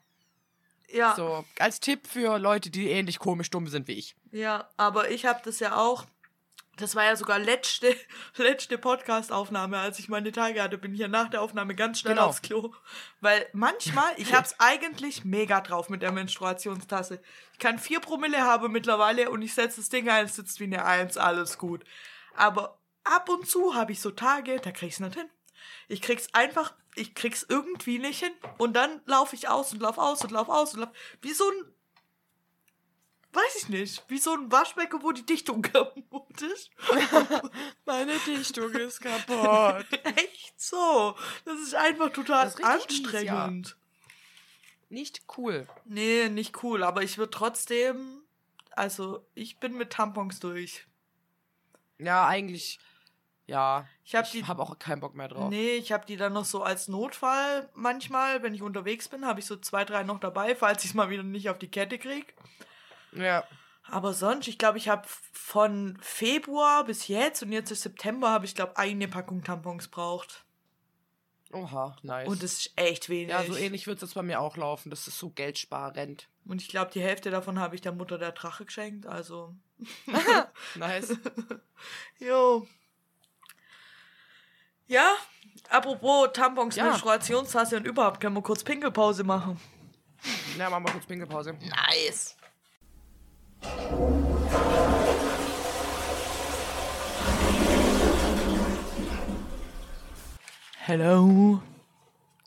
ja, so als Tipp für Leute, die ähnlich komisch dumm sind wie ich. ja, aber ich habe das ja auch. Das war ja sogar letzte, letzte Podcast-Aufnahme, als ich meine Tage hatte. Bin hier nach der Aufnahme ganz schnell Genau. aufs Klo. Weil manchmal, ich hab's eigentlich mega drauf mit der Menstruationstasse. Ich kann vier Promille haben mittlerweile und ich setze das Ding ein, es sitzt wie eine Eins, alles gut. Aber ab und zu habe ich so Tage, da krieg ich's nicht hin. Ich krieg's einfach, ich krieg's irgendwie nicht hin. Und dann laufe ich aus und lauf aus und lauf aus und lauf. Wie so ein weiß ich nicht, wie so ein Waschbecken, wo die Dichtung kaputt ist. Meine Dichtung ist kaputt. Echt so. Das ist einfach total ist richtig mies, ja. anstrengend. Nicht cool. Nee, nicht cool, aber ich würde trotzdem, also ich bin mit Tampons durch. Ja, eigentlich. Ja. Ich hab die- habe auch keinen Bock mehr drauf. Nee, ich habe die dann noch so als Notfall manchmal, wenn ich unterwegs bin, habe ich so zwei, drei noch dabei, falls ich es mal wieder nicht auf die Kette krieg. Ja. Aber sonst, ich glaube, ich habe von Februar bis jetzt und jetzt ist September, habe ich glaube eine Packung Tampons braucht. Oha, nice. Und das ist echt wenig. ja, so ähnlich wird es jetzt bei mir auch laufen. Das ist so geldsparend. Und ich glaube, die Hälfte davon habe ich der Mutter der Drache geschenkt. Also, Nice. jo. Ja, apropos Tampons, Ja. Menstruationstasse und überhaupt, können wir kurz Pinkelpause machen. ja, machen wir kurz Pinkelpause. Nice. Hello.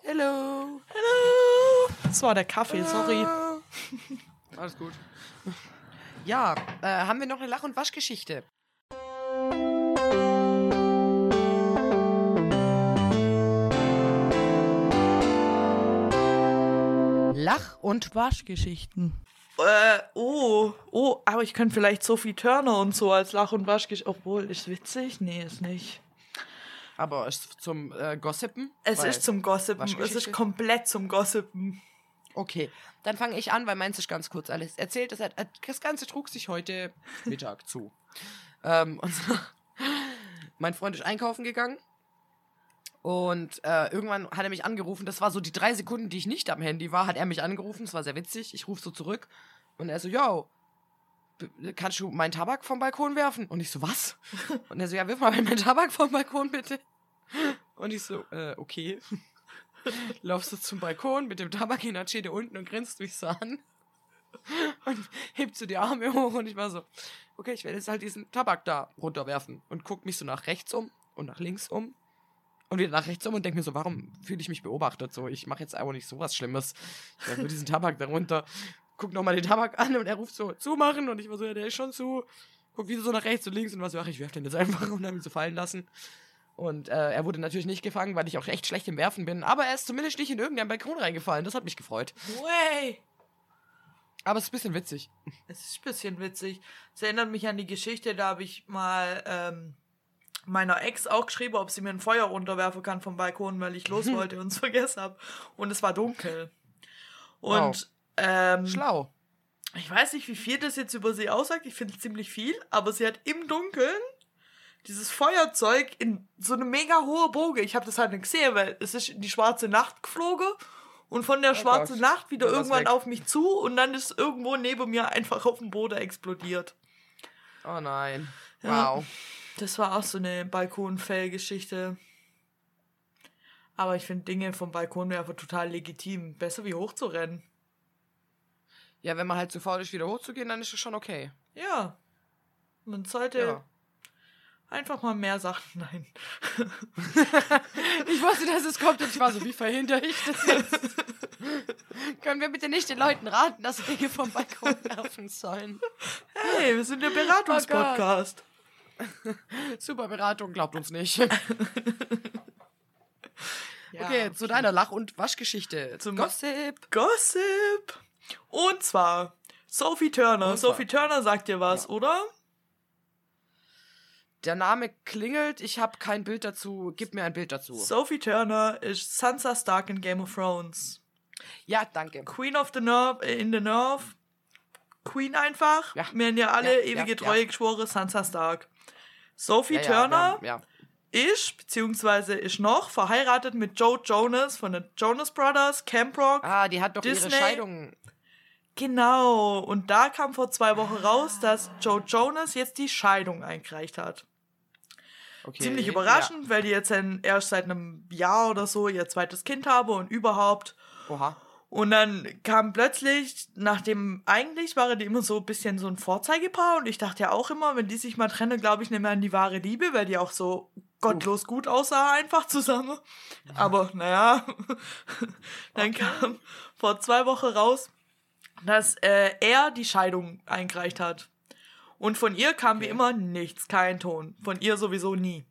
Hello. Hello. Das war der Kaffee, sorry. Alles gut. Ja, äh, haben wir noch eine Lach- und Waschgeschichte? Lach- und Waschgeschichten. Äh, oh, oh, aber ich könnte vielleicht Sophie Turner und so als Lach- und Waschgeschichte. Obwohl, ist witzig? Nee, ist nicht. Aber ist zum äh, Gossipen? Es ist zum Gossipen. Es ist komplett zum Gossipen. Okay, dann fange ich an, weil meins ist ganz kurz alles erzählt. Das, das Ganze trug sich heute Mittag zu. Ähm, und zwar, mein Freund ist einkaufen gegangen und äh, irgendwann hat er mich angerufen. Das war so die drei Sekunden, die ich nicht am Handy war, hat er mich angerufen. Das war sehr witzig. Ich rufe so zurück und er so, yo, kannst du meinen Tabak vom Balkon werfen? Und ich so, was? Und er so, ja, wirf mal meinen Tabak vom Balkon bitte. Und ich so, äh, okay. Laufst du zum Balkon mit dem Tabak in der Schäde unten und grinst mich so an. und hebt so die Arme hoch und ich war so, okay, ich werde jetzt halt diesen Tabak da runterwerfen und guck mich so nach rechts um und nach links um und wieder nach rechts um und denke mir so, warum fühle ich mich beobachtet? So, ich mache jetzt einfach nicht sowas Schlimmes. Ich werfe diesen Tabak da runter, guck nochmal den Tabak an und er ruft so, zumachen und ich war so, ja, der ist schon zu. Guck wieder so nach rechts und links und was, ach, ich werfe den jetzt einfach und habe ihn so fallen lassen. Und äh, er wurde natürlich nicht gefangen, weil ich auch echt schlecht im Werfen bin. Aber er ist zumindest nicht in irgendeinen Balkon reingefallen. Das hat mich gefreut. Way! Aber es ist ein bisschen witzig. Es ist ein bisschen witzig. Es erinnert mich an die Geschichte, da habe ich mal ähm, meiner Ex auch geschrieben, ob sie mir ein Feuer runterwerfen kann vom Balkon, weil ich los wollte und es vergessen habe. Und es war dunkel. Und Wow. ähm, Schlau. ich weiß nicht, wie viel das jetzt über sie aussagt. Ich finde es ziemlich viel, aber sie hat im Dunkeln dieses Feuerzeug in so eine mega hohe Boge. Ich habe das halt nicht gesehen, weil es ist in die schwarze Nacht geflogen und von der Oh schwarzen Gott. Nacht wieder irgendwann weg. auf mich zu und dann ist irgendwo neben mir einfach auf dem Boden explodiert. Oh nein. Ja. Wow. Das war auch so eine Balkonfell-Geschichte. Aber ich finde Dinge vom Balkon werfen total legitim. Besser wie hochzurennen. Ja, wenn man halt zu faul ist, wieder hochzugehen, dann ist es schon okay. Ja. Man sollte Ja. einfach mal mehr Sachen. Nein. Ich wusste, dass es kommt und ich war so, wie verhindere ich das jetzt? Können wir bitte nicht den Leuten raten, dass sie Dinge vom Balkon werfen sollen? Hey, wir sind der Beratungspodcast. Super Beratung, glaubt uns nicht. Ja, okay, zu deiner Lach- und Waschgeschichte. Zum- Gossip. Gossip. Und zwar Sophie Turner. Und zwar- Sophie Turner sagt dir was, oder? Der Name klingelt, ich habe kein Bild dazu. Gib mir ein Bild dazu. Sophie Turner ist Sansa Stark in Game of Thrones. Ja, danke. Queen of the North, in the North. Queen einfach. Ja. Wir haben ja alle Ja, ewige ja, Treue ja. geschworen, Sansa Stark. Sophie Ja, ja, Turner haben- ja. ist, beziehungsweise ist noch, verheiratet mit Joe Jonas von den Jonas Brothers, Camp Rock. Ah, die hat doch Disney- ihre Scheidung. Genau. Und da kam vor zwei Wochen raus, dass Joe Jonas jetzt die Scheidung eingereicht hat. Okay. Ziemlich überraschend, weil die jetzt erst seit einem Jahr oder so ihr zweites Kind habe und überhaupt. Ja. Oha. Und dann kam plötzlich, nachdem eigentlich waren die immer so ein bisschen so ein Vorzeigepaar und ich dachte ja auch immer, wenn die sich mal trennen, glaube ich nicht mehr an die wahre Liebe, weil die auch so gottlos gut aussah einfach zusammen. Aber naja, dann kam vor zwei Wochen raus, dass äh, er die Scheidung eingereicht hat. Und von ihr kam wie Okay. immer nichts, kein Ton. Von ihr sowieso nie.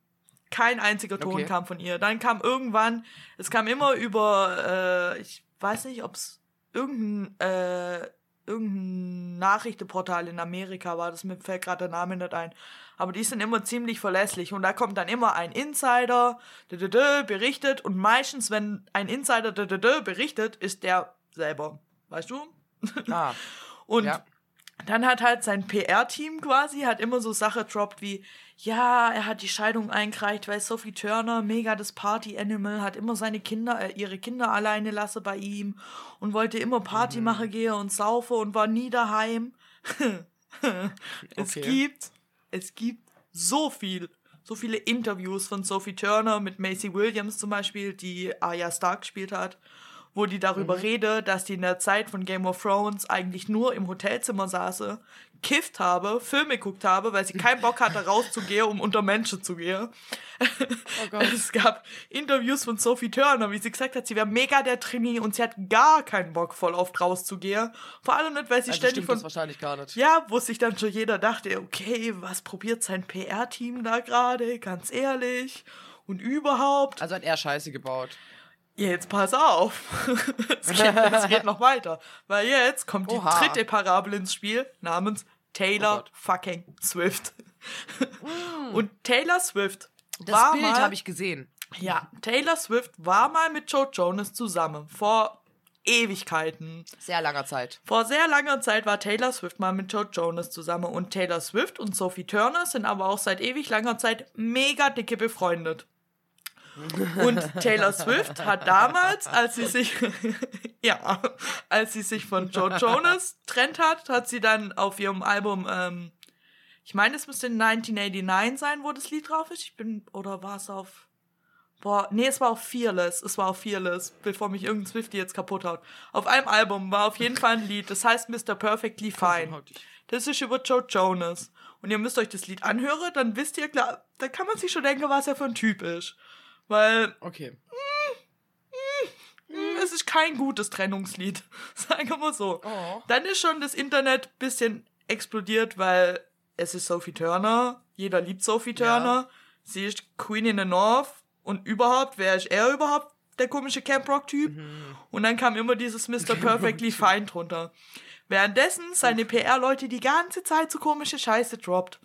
Kein einziger Ton Okay. kam von ihr. Dann kam irgendwann, es kam immer über, äh, ich weiß nicht, ob es irgendein, äh, irgendein Nachrichtenportal in Amerika war, das mir fällt gerade der Name nicht ein. Aber die sind immer ziemlich verlässlich und da kommt dann immer ein Insider, berichtet und meistens, wenn ein Insider berichtet, ist der selber. Weißt du? Ah, Und Ja. dann hat halt sein PR-Team quasi, hat immer so Sache droppt wie, ja, er hat die Scheidung eingereicht, weil Sophie Turner, mega das Party-Animal, hat immer seine Kinder, äh, ihre Kinder alleine lasse bei ihm und wollte immer Party machen gehen und saufen und war nie daheim. es Okay. gibt, es gibt so viel, so viele Interviews von Sophie Turner mit Macy Williams zum Beispiel, die Arya Stark gespielt hat, wo die darüber Mhm. redet, dass die in der Zeit von Game of Thrones eigentlich nur im Hotelzimmer saße, kifft habe, Filme geguckt habe, weil sie keinen Bock hatte, rauszugehen, um unter Menschen zu gehen. oh. Es gab Interviews von Sophie Turner, wie sie gesagt hat, sie wäre mega der Trainee und sie hat gar keinen Bock, voll oft rauszugehen. Vor allem nicht, weil sie Also ständig von das wahrscheinlich gar nicht. ja, wo sich dann schon jeder dachte, okay, was probiert sein PR-Team da gerade, ganz ehrlich. Und überhaupt. Also hat er Scheiße gebaut. Jetzt pass auf. es, geht, es geht noch weiter. Weil jetzt kommt die Oha. dritte Parabel ins Spiel namens Taylor Oh fucking Swift. Und Taylor Swift Das war Bild mal, habe ich gesehen. ja, Taylor Swift war mal mit Joe Jonas zusammen vor Ewigkeiten. Sehr langer Zeit. Vor sehr langer Zeit war Taylor Swift mal mit Joe Jonas zusammen und Taylor Swift und Sophie Turner sind aber auch seit ewig langer Zeit mega dicke befreundet. Und Taylor Swift hat damals, als sie sich, ja, als sie sich von Joe Jonas trennt hat, hat sie dann auf ihrem Album, ähm, ich meine, es müsste 1989 sein, wo das Lied drauf ist. Ich bin, oder war es auf, Boah, nee, es war auch Fearless. Es war auch Fearless, bevor mich irgendein Swifty jetzt kaputt haut. Auf einem Album war auf jeden Fall ein Lied, das heißt Mr. Perfectly Fine. Das ist über Joe Jonas. Und ihr müsst euch das Lied anhören, dann wisst ihr, klar, da kann man sich schon denken, was er für ein Typ ist. Weil Okay. mm, es ist kein gutes Trennungslied. Sagen wir mal so. Oh. Dann ist schon das Internet ein bisschen explodiert, weil es ist Sophie Turner. Jeder liebt Sophie Turner. Sie ist Queen in the North. Und überhaupt, wer ist er überhaupt? Der komische Camp Rock-Typ. Und dann kam immer dieses Mr. Perfectly Fine drunter. Währenddessen seine PR-Leute die ganze Zeit so komische Scheiße droppt.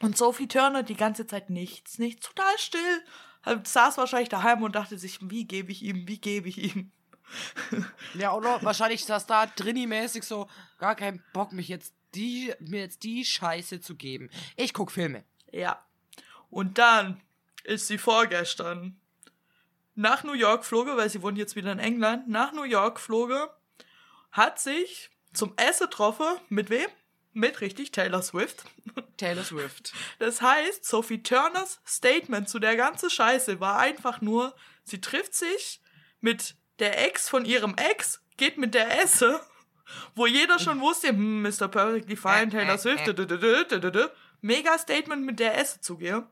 Und Sophie Turner die ganze Zeit nichts, nichts, total still. Halt, Saß wahrscheinlich daheim und dachte sich, wie gebe ich ihm, wie gebe ich ihm. Ja, oder wahrscheinlich das da Drini-mäßig so, gar keinen Bock, mich jetzt die, mir jetzt die Scheiße zu geben. Ich guck Filme. Ja. Und dann ist sie vorgestern nach New York floge, weil sie wohnt jetzt wieder in England, nach New York floge, hat sich zum Essen getroffen. Mit wem? Mit richtig Taylor Swift. Taylor Swift. Das heißt, Sophie Turners Statement zu der ganzen Scheiße war einfach nur, sie trifft sich mit der Ex von ihrem Ex, geht mit der Esse, wo jeder schon wusste, hm, Mr. Perfectly Fine, Taylor Swift, mega Statement mit der Esse zugehen.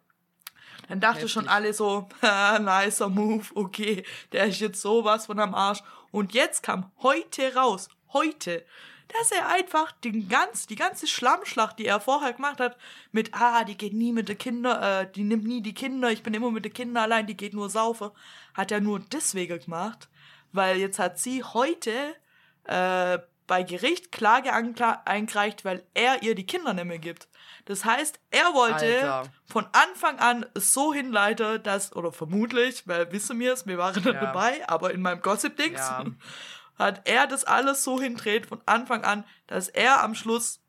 Dann dachte Heftig. schon alle so, nicer Move, okay, der ist jetzt sowas von am Arsch. Und jetzt kam heute raus, heute, dass er einfach den ganz, die ganze Schlammschlacht, die er vorher gemacht hat, mit, ah, die geht nie mit den Kindern, äh, die nimmt nie die Kinder, ich bin immer mit den Kindern allein, die geht nur saufen, hat er nur deswegen gemacht, weil jetzt hat sie heute äh, bei Gericht Klage eingereicht, weil er ihr die Kinder nicht mehr gibt. Das heißt, er wollte Alter. von Anfang an so hinleiten, dass, oder vermutlich, weil wissen wir es, wir waren Ja. dabei, aber in meinem Gossip-Dings Ja. Hat er das alles so hindreht von Anfang an, dass er am Schluss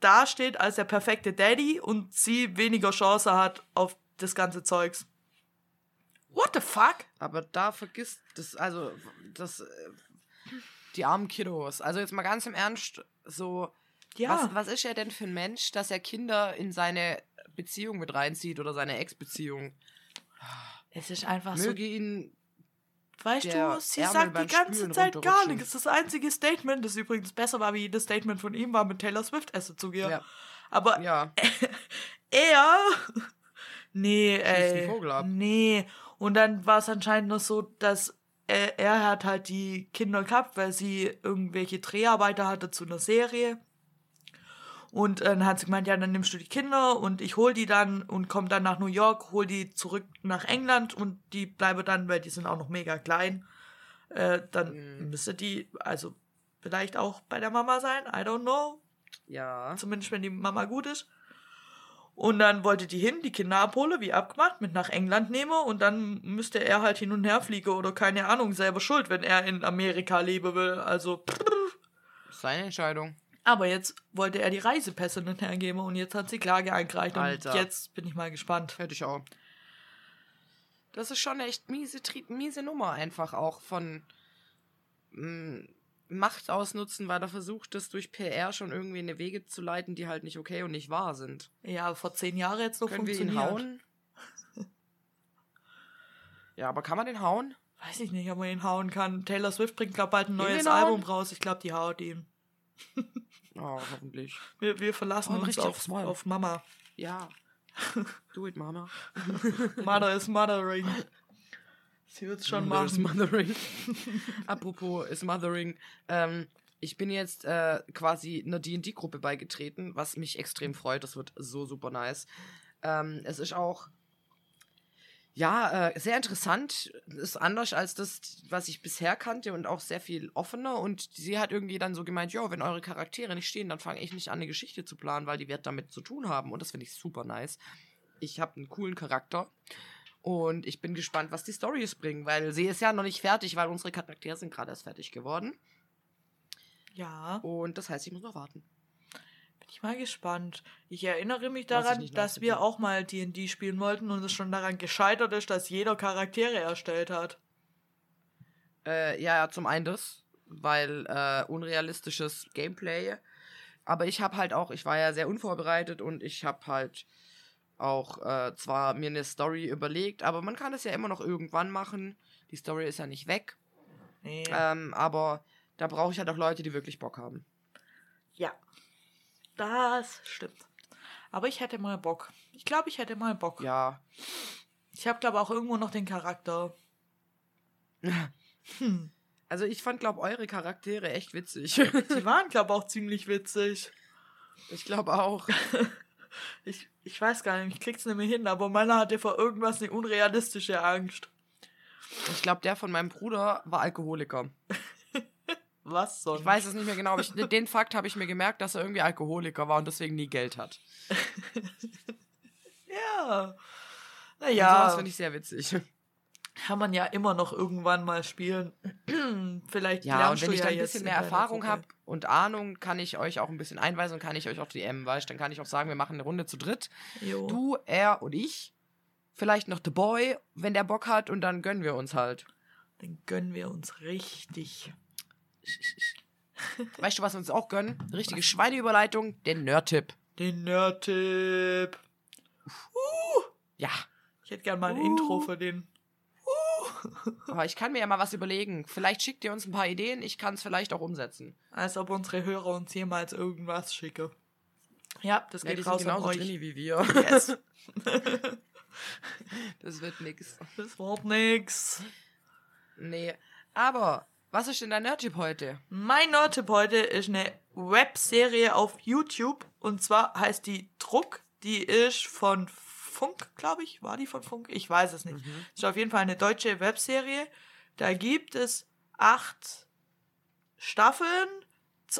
dasteht als der perfekte Daddy und sie weniger Chance hat auf das ganze Zeugs. What the fuck? Aber da vergisst das, also, das, äh, die armen Kiddos. Also jetzt mal ganz im Ernst, so, Ja. was, was ist er denn für ein Mensch, dass er Kinder in seine Beziehung mit reinzieht oder seine Ex-Beziehung? Es ist einfach so. Möge ihn, Weißt du, sie Ärmel sagt die ganze Spülen Zeit gar nichts. Das einzige Statement, das übrigens besser war wie jedes Statement von ihm, war mit Taylor Swift Essen zu gehen. ja, Aber ja, er. Nee, ey. ab. Nee. Und dann war es anscheinend noch so, dass er, er hat halt die Kinder gehabt, weil sie irgendwelche Dreharbeiter hatte zu einer Serie. Und äh, dann hat sie gemeint, ja, dann nimmst du die Kinder und ich hol die dann und komm dann nach New York, hol die zurück nach England und die bleibe dann, weil die sind auch noch mega klein. Äh, dann Mhm. müsste die, also vielleicht auch bei der Mama sein, I don't know. ja. Zumindest wenn die Mama gut ist. Und dann wollte die hin, die Kinder abholen, wie abgemacht, mit nach England nehmen und dann müsste er halt hin und her fliegen oder keine Ahnung, selber schuld, wenn er in Amerika leben will. Also, Seine Entscheidung. Aber jetzt wollte er die Reisepässe nicht hergeben und jetzt hat sie Klage eingereicht Alter. und jetzt bin ich mal gespannt. Hätte ich auch. Das ist schon eine echt miese, miese Nummer einfach auch von mh, Macht ausnutzen, weil er versucht, das durch PR schon irgendwie in eine Wege zu leiten, die halt nicht okay und nicht wahr sind. Ja, vor zehn Jahren jetzt noch Können wir ihn funktioniert. hauen? ja, aber kann man den hauen? Weiß ich nicht, ob man ihn hauen kann. Taylor Swift bringt, glaube bald ein neues? Album raus. Ich glaube, die haut ihn. Oh, hoffentlich. Wir, wir verlassen Hauen uns richtig auf, auf Mama. Ja. Do it, Mama. Mother is mothering. Sie wird's schon Mother is machen. Mothering. Apropos is Mothering. Ähm, ich bin jetzt äh, quasi einer D&D-Gruppe beigetreten, was mich extrem freut. Das wird so super nice. Ähm, es ist auch ja, äh, sehr interessant. Ist anders als das, was ich bisher kannte und auch sehr viel offener. Und sie hat irgendwie dann so gemeint, ja, wenn eure Charaktere nicht stehen, dann fange ich nicht an, eine Geschichte zu planen, weil die wird damit zu tun haben. Und das finde ich super nice. Ich habe einen coolen Charakter. Und ich bin gespannt, was die Storys bringen, weil sie ist ja noch nicht fertig, weil unsere Charaktere sind gerade erst fertig geworden. Ja, Und das heißt, ich muss noch warten. Bin ich mal gespannt. Ich erinnere mich daran, dass wir auch mal D&D spielen wollten und es schon daran gescheitert ist, dass jeder Charaktere erstellt hat. Äh, ja, zum einen das, weil äh, unrealistisches Gameplay. Aber ich habe halt auch, ich war ja sehr unvorbereitet und ich habe halt auch äh, zwar mir eine Story überlegt, aber man kann es ja immer noch irgendwann machen. Die Story ist ja nicht weg. Nee. Ähm, aber da brauche ich halt auch Leute, die wirklich Bock haben. Ja. Das stimmt. Aber ich hätte mal Bock. Ich glaube, ich hätte mal Bock. Ja. Ich habe, glaube auch irgendwo noch den Charakter. Hm. Also ich fand, glaube eure Charaktere echt witzig. Die waren, glaube auch ziemlich witzig. ich glaube auch. Ich, ich weiß gar nicht, ich krieg's nicht mehr hin, aber meiner hatte vor irgendwas eine unrealistische Angst. Ich glaube, der von meinem Bruder war Alkoholiker. Was sonst? Ich weiß es nicht mehr genau, aber ich, den Fakt habe ich mir gemerkt, dass er irgendwie Alkoholiker war und deswegen nie Geld hat. Ja. Naja, sowas finde ich sehr witzig. kann man ja immer noch irgendwann mal spielen. Vielleicht Ja, und wenn ich ja da ein bisschen mehr Erfahrung habe und Ahnung, kann ich euch auch ein bisschen einweisen und kann ich euch auch DM, weißt dann kann ich auch sagen, wir machen eine Runde zu dritt. Jo. Du, er und ich. Vielleicht noch The Boy, wenn der Bock hat und dann gönnen wir uns halt. Dann gönnen wir uns richtig. Weißt du, was wir uns auch gönnen? Richtige Schweineüberleitung, den Nerd-Tipp. Den Nerd-Tipp. Ja, Ich hätte gern mal ein Uh. Intro für den. aber ich kann mir ja mal was überlegen. Vielleicht schickt ihr uns ein paar Ideen, ich kann es vielleicht auch umsetzen. Als ob unsere Hörer uns jemals irgendwas schicken. Ja, das Ja, geht die sind raus an genauso euch. drinni wie wir. Yes. Das wird nix. Das Wort nix. Nee. Aber, was ist denn dein Nerd-Tipp heute? Mein Nerd-Tipp heute ist eine Webserie auf YouTube. Und zwar heißt die Druck. Die ist von Funk, glaube ich. War die von Funk? Ich weiß es nicht. Ist auf jeden Fall eine deutsche Webserie. Da gibt es acht Staffeln,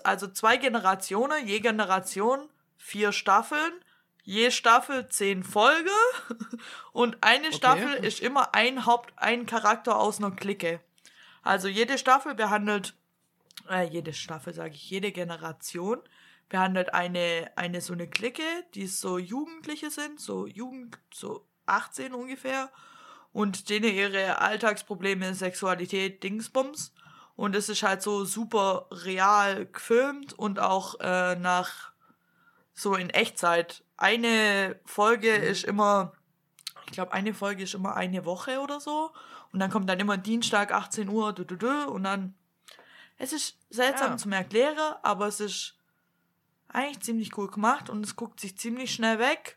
also zwei Generationen, je Generation vier Staffeln, je Staffel zehn Folge und eine Staffel ist immer ein Haupt, ein Charakter aus einer Clique. Also jede Staffel behandelt, äh, jede Staffel sage ich, jede Generation behandelt eine, eine so eine Clique, die so Jugendliche sind, so Jugend, so 18 ungefähr und denen ihre Alltagsprobleme, Sexualität, Dingsbums. Und es ist halt so super real gefilmt und auch äh, nach so in Echtzeit. Eine Folge ist immer, ich glaube, eine Folge ist immer eine Woche oder so. Und dann kommt dann immer Dienstag 18 Uhr, du, du, du, und dann. Es ist seltsam Ja. zum Erklären, aber es ist eigentlich ziemlich cool gemacht und es guckt sich ziemlich schnell weg.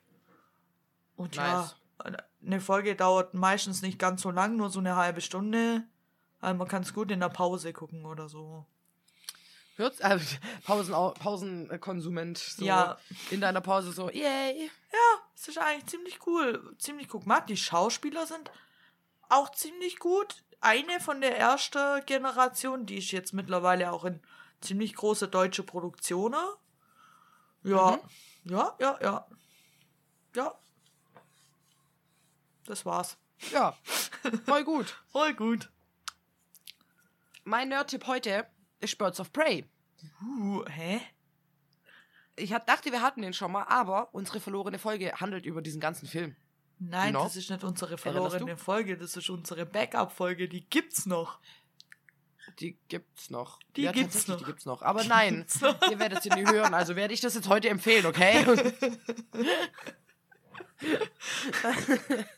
Und Nice. ja, eine Folge dauert meistens nicht ganz so lang, nur so eine halbe Stunde. Also man kann es gut in der Pause gucken oder so. Hört's? Äh, Pausen, Pausenkonsument. So Ja. In deiner Pause so, yay. Ja, es ist eigentlich ziemlich cool. Ziemlich cool gemacht. Die Schauspieler sind auch ziemlich gut. Eine von der ersten Generation, die ist jetzt mittlerweile auch in ziemlich große deutsche Produktionen. Ja, ja, ja, ja. Ja. Das war's. Ja, voll gut. Voll gut. Mein Nerd-Tipp heute ist Birds of Prey. Uh, hä? Ich hat- dachte, wir hatten den schon mal, aber unsere verlorene Folge handelt über diesen ganzen Film. Nein, Genau. das ist nicht unsere verlorene? Folge, das ist unsere Backup-Folge, die gibt's noch. Die gibt's noch. Die ja, gibt's noch. Die gibt's noch. Aber nein, noch. ihr werdet sie nie hören. Also werde ich das jetzt heute empfehlen, okay?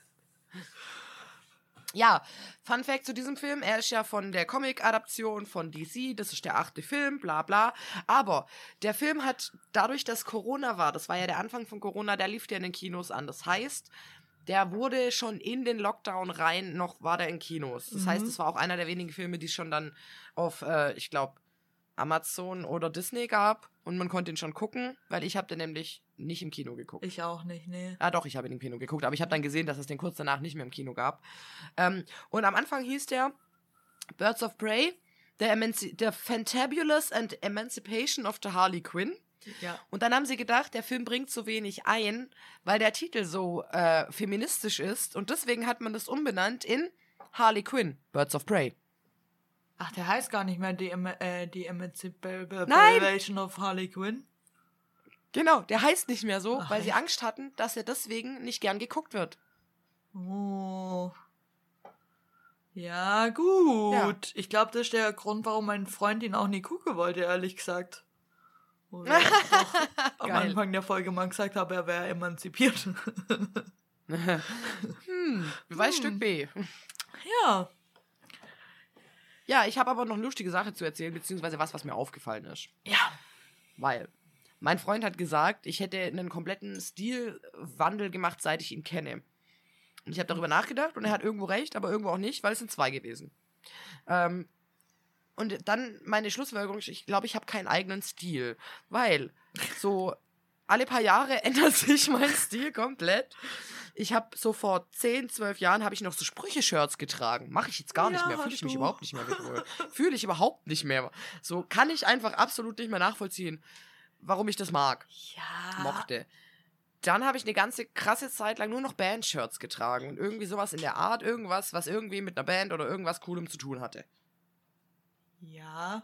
ja, Fun Fact zu diesem Film: Er ist ja von der Comic-Adaption von DC. Das ist der achte Film, bla bla. Aber der Film hat dadurch, dass Corona war, das war ja der Anfang von Corona, der lief ja in den Kinos an. Das heißt, der wurde schon in den Lockdown rein, noch war der in Kinos. Das heißt, Mhm. es war auch einer der wenigen Filme, die schon dann auf, äh, ich glaube, Amazon oder Disney gab und man konnte ihn schon gucken, weil ich habe den nämlich nicht im Kino geguckt. Ich auch nicht, nee. Ah, doch, ich habe ihn im Kino geguckt, aber ich habe dann gesehen, dass es den kurz danach nicht mehr im Kino gab. Ähm, und am Anfang hieß der Birds of Prey, The, Emanci the Fantabulous and Emancipation of the Harley Quinn. Ja. Und dann haben sie gedacht, der Film bringt so wenig ein, weil der Titel so äh, feministisch ist. Und deswegen hat man das umbenannt in Harley Quinn, Birds of Prey. Ach, der heißt gar nicht mehr die, äh, die Emancipation of Harley Quinn. Genau, der heißt nicht mehr so, Ach, weil sie echt? Angst hatten, dass er deswegen nicht gern geguckt wird. Oh. Ja, gut. Ja. Ich glaube, das ist der Grund, warum mein Freund ihn auch nie gucken wollte, ehrlich gesagt. Oder am. Anfang der Folge mal gesagt habe, er wäre emanzipiert. hm, Beweis Hm. Stück B. ja. Ja, ich habe aber noch eine lustige Sache zu erzählen, beziehungsweise was, was mir aufgefallen ist. Ja. Weil mein Freund hat gesagt, ich hätte einen kompletten Stilwandel gemacht, seit ich ihn kenne. Und ich habe darüber nachgedacht und er hat irgendwo recht, aber irgendwo auch nicht, weil es sind zwei gewesen. Ähm, und dann meine Schlussfolgerung, ich glaube, ich habe keinen eigenen Stil, weil so alle paar Jahre ändert sich mein Stil komplett. Ich habe so vor 10, 12 Jahren habe ich noch so Sprüche-Shirts getragen. Mache ich jetzt gar nicht Ja, mehr. Fühle ich mich überhaupt nicht mehr mit wohl. Fühle ich überhaupt nicht mehr. So kann ich einfach absolut nicht mehr nachvollziehen, warum ich das mag, Ja. mochte. Dann habe ich eine ganze krasse Zeit lang nur noch Band-Shirts getragen und irgendwie sowas in der Art, irgendwas, was irgendwie mit einer Band oder irgendwas Coolem zu tun hatte. Ja.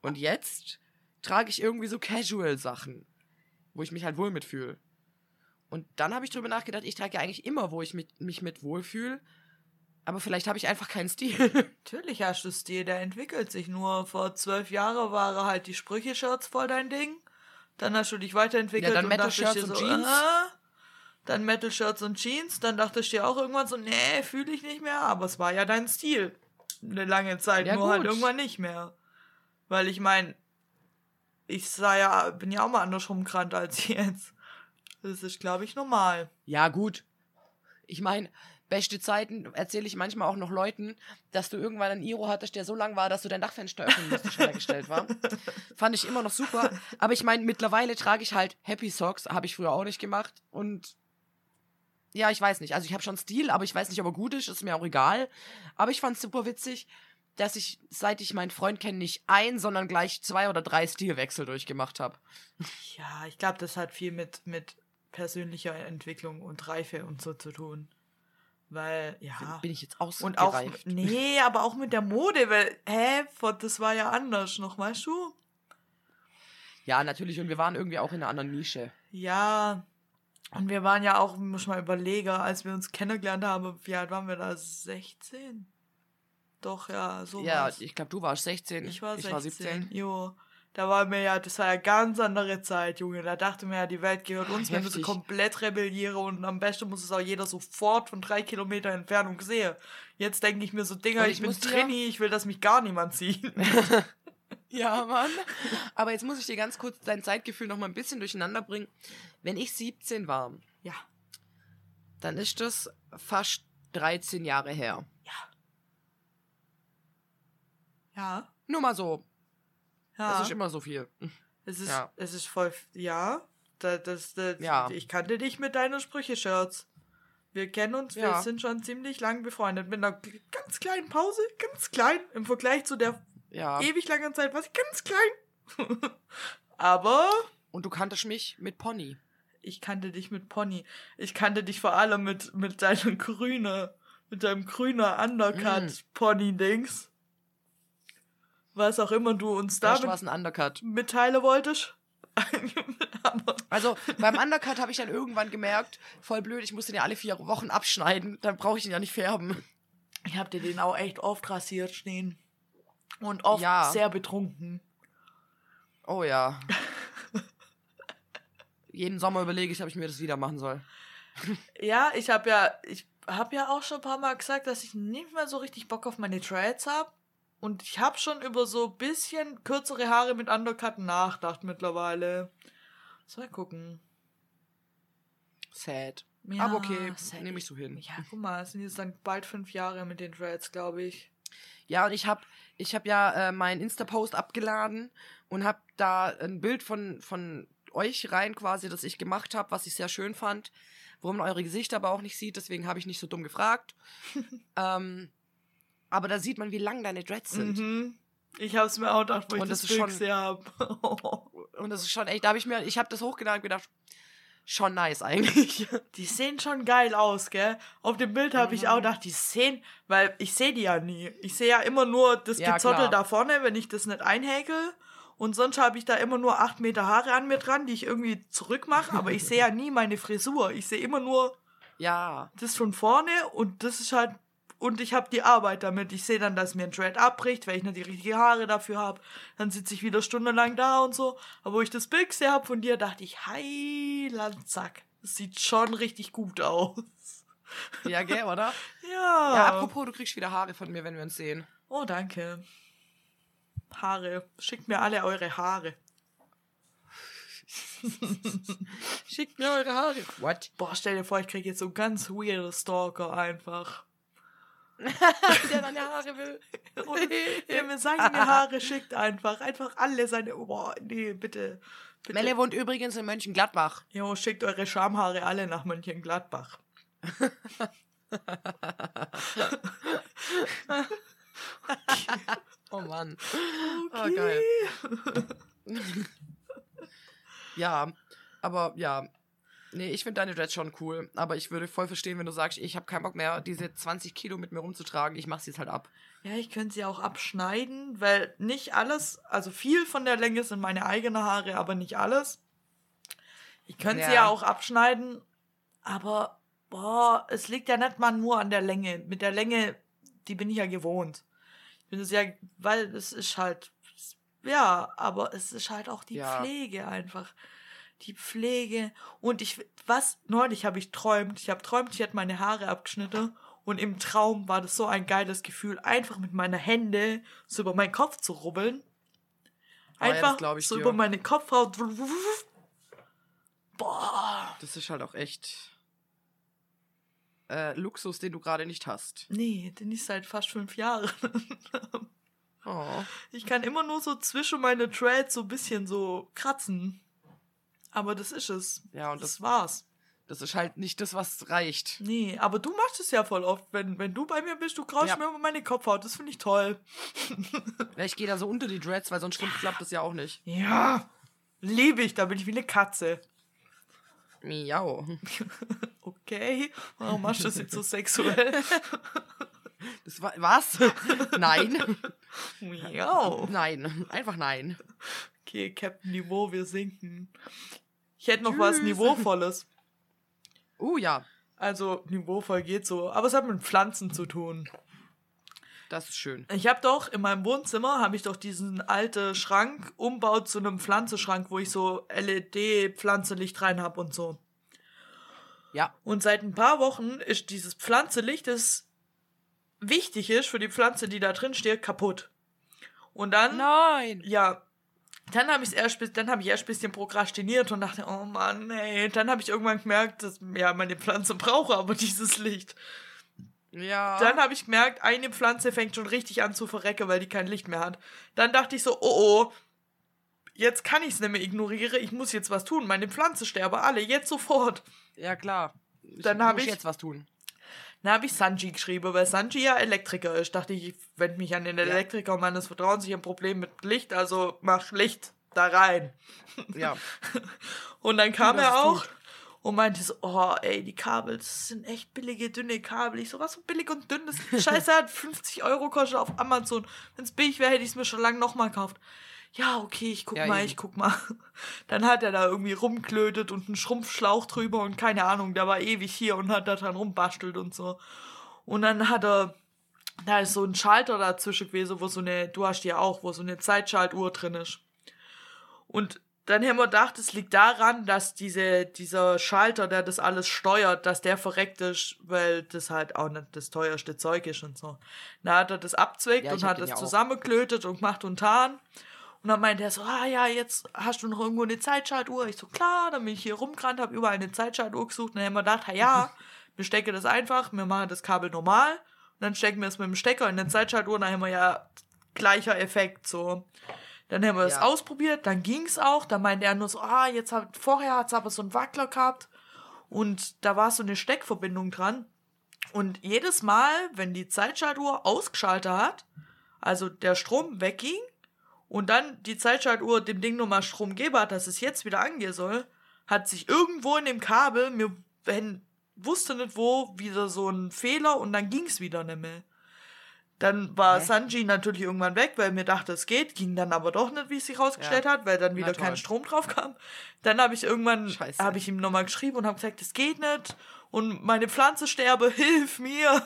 Und jetzt trage ich irgendwie so Casual-Sachen, wo ich mich halt wohl mitfühle. Und dann habe ich drüber nachgedacht, ich trage ja eigentlich immer, wo ich mit, mich mit wohlfühle. Aber vielleicht habe ich einfach keinen Stil. Natürlich hast du Stil, der entwickelt sich. Nur vor zwölf Jahren waren halt die Sprüche-Shirts voll dein Ding. Dann hast du dich weiterentwickelt Ja, dann und Metal-Shirts dir und so, Jeans. ah, dann Metal-Shirts und Jeans. Dann dachtest du dir auch irgendwann so, nee, fühle ich nicht mehr. Aber es war ja dein Stil. Eine lange Zeit, Ja, nur halt gut. irgendwann nicht mehr. Weil ich meine, ich sah ja, bin ja auch mal andersrum krank als jetzt. Das ist, glaube ich, normal. ja, gut. Ich meine, beste Zeiten erzähle ich manchmal auch noch Leuten, dass du irgendwann einen Iro hattest, der so lang war, dass du dein Dachfenster öffnen musst, schneller gestellt war. Fand ich immer noch super. Aber ich meine, mittlerweile trage ich halt Happy Socks, habe ich früher auch nicht gemacht. Und ja, ich weiß nicht. Also ich habe schon Stil, aber ich weiß nicht, ob er gut ist, ist mir auch egal. Aber ich fand es super witzig, dass ich, seit ich meinen Freund kenne, nicht ein, sondern gleich zwei oder drei Stilwechsel durchgemacht habe. Ja, ich glaube, das hat viel mit, mit persönlicher Entwicklung und Reife und so zu tun. Weil, ja. Bin ich jetzt Und auch, ausgereift? nee, aber auch mit der Mode, weil, hä, das war ja anders noch, weißt du? Ja, natürlich. Und wir waren irgendwie auch in einer anderen Nische. Ja, und wir waren ja auch, muss mal überlegen, als wir uns kennengelernt haben, wie alt waren wir da? 16? Doch, ja, so ja, ich glaube, du warst 16. Ich war 16. Ich war 17. Jo. Da war mir ja, das war ja ganz andere Zeit, Junge. Da dachte mir ja, die Welt gehört uns, wenn wir so komplett rebelliere und am besten muss es auch jeder sofort von drei Kilometer Entfernung sehen. Jetzt denke ich mir so, Dinger, ich, ich bin Trini, ich will, dass mich gar niemand sieht. Ja, Mann. Aber jetzt muss ich dir ganz kurz dein Zeitgefühl noch mal ein bisschen durcheinander bringen. Wenn ich 17 war, ja. dann ist das fast 13 Jahre her. Ja. Nur mal so. Ja. Das ist immer so viel. es ist, ja. es ist voll, ja. Da, das, das, Ja. Ich kannte dich mit deinen Sprüche-Shirts. Wir kennen uns, wir Ja. sind schon ziemlich lang befreundet. Mit einer ganz kleinen Pause, ganz klein, im Vergleich zu der Ja. ewig langen Zeit war ich ganz klein. Aber Und du kanntest mich mit Pony. ich kannte dich mit Pony. Ich kannte dich vor allem mit, mit deinem grünen, mit deinem grüner Mm. Undercut-Pony-Dings. Was auch immer du uns Da mitteilen wolltest. Also beim Undercut habe ich dann irgendwann gemerkt, voll blöd, ich muss den ja alle vier Wochen abschneiden, dann brauche ich ihn ja nicht färben. ich hab dir den auch echt oft rasiert stehen. Und oft Ja. sehr betrunken. Oh ja. Jeden Sommer überlege ich, ob ich mir das wieder machen soll. Ja, ich habe ja, ich habe ja auch schon ein paar Mal gesagt, dass ich nicht mehr so richtig Bock auf meine Dreads habe. Und ich habe schon über so ein bisschen kürzere Haare mit Undercut nachgedacht mittlerweile. So, mal gucken. Sad. Ja, Aber okay, sad. nehme ich so hin. Ja, guck mal, es sind jetzt dann bald fünf Jahre mit den Dreads, glaube ich. Ja, und ich habe ich hab ja äh, meinen Insta-Post abgeladen und habe da ein Bild von, von euch rein quasi, das ich gemacht habe, was ich sehr schön fand, wo man eure Gesichter aber auch nicht sieht, deswegen habe ich nicht so dumm gefragt. ähm, aber da sieht man, wie lang deine Dreads sind. Mhm. Ich habe es mir auch gedacht, wo ich das, das schon- habe. Und das ist schon echt, da habe ich mir, ich habe das hochgeladen und gedacht, schon nice eigentlich. Die sehen schon geil aus, gell? Auf dem Bild habe ich Mhm. auch gedacht, die sehen, weil ich sehe die ja nie. Ich sehe ja immer nur das Ja, Gezottel klar. da vorne, wenn ich das nicht einhäkel. Und sonst habe ich da immer nur acht Meter Haare an mir dran, die ich irgendwie zurückmache. Aber ich sehe ja nie meine Frisur. Ich sehe immer nur ja, das von vorne und das ist halt und ich habe die Arbeit damit. Ich sehe dann, dass mir ein Dread abbricht, weil ich nicht die richtigen Haare dafür habe. Dann sitze ich wieder stundenlang da und so. Aber wo ich das Bild gesehen habe von dir, dachte ich, Heilandsack. Das sieht schon richtig gut aus. Ja, gell, oder? Ja. Ja, apropos, du kriegst wieder Haare von mir, wenn wir uns sehen. Oh, danke. Haare. Schickt mir alle eure Haare. Schickt mir eure Haare. What? Boah, stell dir vor, ich krieg jetzt so ganz weirde Stalker einfach. Der deine Haare will. Und der mir seine Haare schickt einfach. Einfach alle seine. Boah, nee, bitte. bitte. Melle wohnt übrigens in Mönchengladbach. Jo, schickt eure Schamhaare alle nach Mönchengladbach. Oh Mann. Okay. Ah, geil. Ja, aber ja. Nee, ich finde deine Dreads schon cool. Aber ich würde voll verstehen, wenn du sagst, ich habe keinen Bock mehr, diese 20 Kilo mit mir rumzutragen. Ich mache sie jetzt halt ab. Ja, ich könnte sie auch abschneiden, weil nicht alles, also viel von der Länge sind meine eigenen Haare, aber nicht alles. Ich könnte sie Ja. ja auch abschneiden, aber boah, es liegt ja nicht mal nur an der Länge. Mit der Länge, die bin ich ja gewohnt. Ich bin es ja, weil es ist halt, ja, aber es ist halt auch die Ja. Pflege einfach. Die Pflege. Und ich, was, neulich habe ich träumt, ich habe träumt, ich hätte meine Haare abgeschnitten und im Traum war das so ein geiles Gefühl, einfach mit meinen Händen so über meinen Kopf zu rubbeln. Oh ja, Einfach glaub ich so dir. über meine Kopfhaut. Boah. Das ist halt auch echt äh, Luxus, den du gerade nicht hast. Nee, den ist seit fast fünf Jahren. Oh. Ich kann immer nur so zwischen meine Dreads so ein bisschen so kratzen. Aber das ist es. Ja, und das, das, war's. das ist halt nicht das, was reicht. Nee, aber du machst es ja voll oft. Wenn, wenn du bei mir bist, du kraust Ja. mir über meine Kopfhaut. Das finde ich toll. Ja, ich gehe da so unter die Dreads, weil sonst stimmt, klappt das ja auch nicht. Ja. Liebe ich, da bin ich wie eine Katze. Miau. Okay. Warum machst du das jetzt so sexuell? Das war, was? nein. Miau. Nein. Einfach nein. Okay, Captain Niveau, wir sinken. Ich hätte noch was Tschüss. Niveauvolles. Uh, ja. Also, niveauvoll geht so. Aber es hat mit Pflanzen zu tun. Das ist schön. Ich habe doch in meinem Wohnzimmer habe ich doch diesen alten Schrank umbaut zu einem Pflanzenschrank, wo ich so LED-Pflanzenlicht rein habe und so. Ja. Und seit ein paar Wochen ist dieses Pflanzenlicht, das wichtig ist für die Pflanze, die da drin steht, kaputt. Und dann, Nein. ja, dann habe ich erst, dann habe ich erst ein bisschen prokrastiniert und dachte, oh Mann, ey. Dann habe ich irgendwann gemerkt, dass ja meine Pflanze braucht aber dieses Licht. Ja. Dann habe ich gemerkt, eine Pflanze fängt schon richtig an zu verrecken, weil die kein Licht mehr hat. Dann dachte ich so, oh oh, jetzt kann ich es nicht mehr ignorieren, ich muss jetzt was tun. Meine Pflanze sterbe alle, jetzt sofort. ja, klar. Ich Dann hab muss ich- jetzt was tun. Dann habe ich Sanji geschrieben, weil Sanji ja Elektriker ist. Dachte ich, ich wende mich an den Elektriker meines Vertrauens. Ich habe ein Problem mit Licht, also mach Licht da rein. Ja. Und dann kam dass er auch und meinte so, oh ey, die Kabel, das sind echt billige, dünne Kabel. Ich so, was so billig und dünn? Das Scheiße hat 50 Euro kostet auf Amazon. Wenn es billig wäre, hätte ich es mir schon lange nochmal gekauft. Ja, okay, ich guck Ja, mal, eben. ich guck mal. Dann hat er da irgendwie rumklötet und einen Schrumpfschlauch drüber und keine Ahnung, der war ewig hier und hat da dran rumbastelt und so. Und dann hat er, da ist so ein Schalter dazwischen gewesen, wo so eine, du hast die ja auch, wo so eine Zeitschaltuhr drin ist. Und dann haben wir gedacht, es liegt daran, dass diese, dieser Schalter, der das alles steuert, dass der verreckt ist, weil das halt auch nicht das teuerste Zeug ist und so. Dann hat er das abzwickt Ja, und hat das ja auch. zusammengelötet und gemacht und tan. Und dann meinte er so, ah ja, jetzt hast du noch irgendwo eine Zeitschaltuhr. Ich so, klar, dann bin ich hier rumgerannt, habe überall eine Zeitschaltuhr gesucht. Und dann haben wir gedacht, ja, ja, wir stecken das einfach, wir machen das Kabel normal. Und dann stecken wir es mit dem Stecker in eine Zeitschaltuhr, dann haben wir ja gleicher Effekt, so. Dann haben wir es Ja. ausprobiert, dann ging's auch. Dann meinte er nur so, ah, jetzt hat, vorher hat's aber so einen Wackler gehabt. Und da war so eine Steckverbindung dran. Und jedes Mal, wenn die Zeitschaltuhr ausgeschaltet hat, also der Strom wegging und dann die Zeitschaltuhr dem Ding nochmal Strom hat, dass es jetzt wieder angehen soll, hat sich irgendwo in dem Kabel, mir wenn, wusste nicht wo, wieder so ein Fehler und dann ging's wieder nicht mehr. Dann war Hä? Sanji natürlich irgendwann weg, weil mir dachte, es geht, ging dann aber doch nicht, wie es sich rausgestellt Ja. hat, weil dann wieder kein Strom drauf kam. Dann habe ich irgendwann, habe ich ihm nochmal geschrieben und habe gesagt, es geht nicht und meine Pflanze sterbe, hilf mir.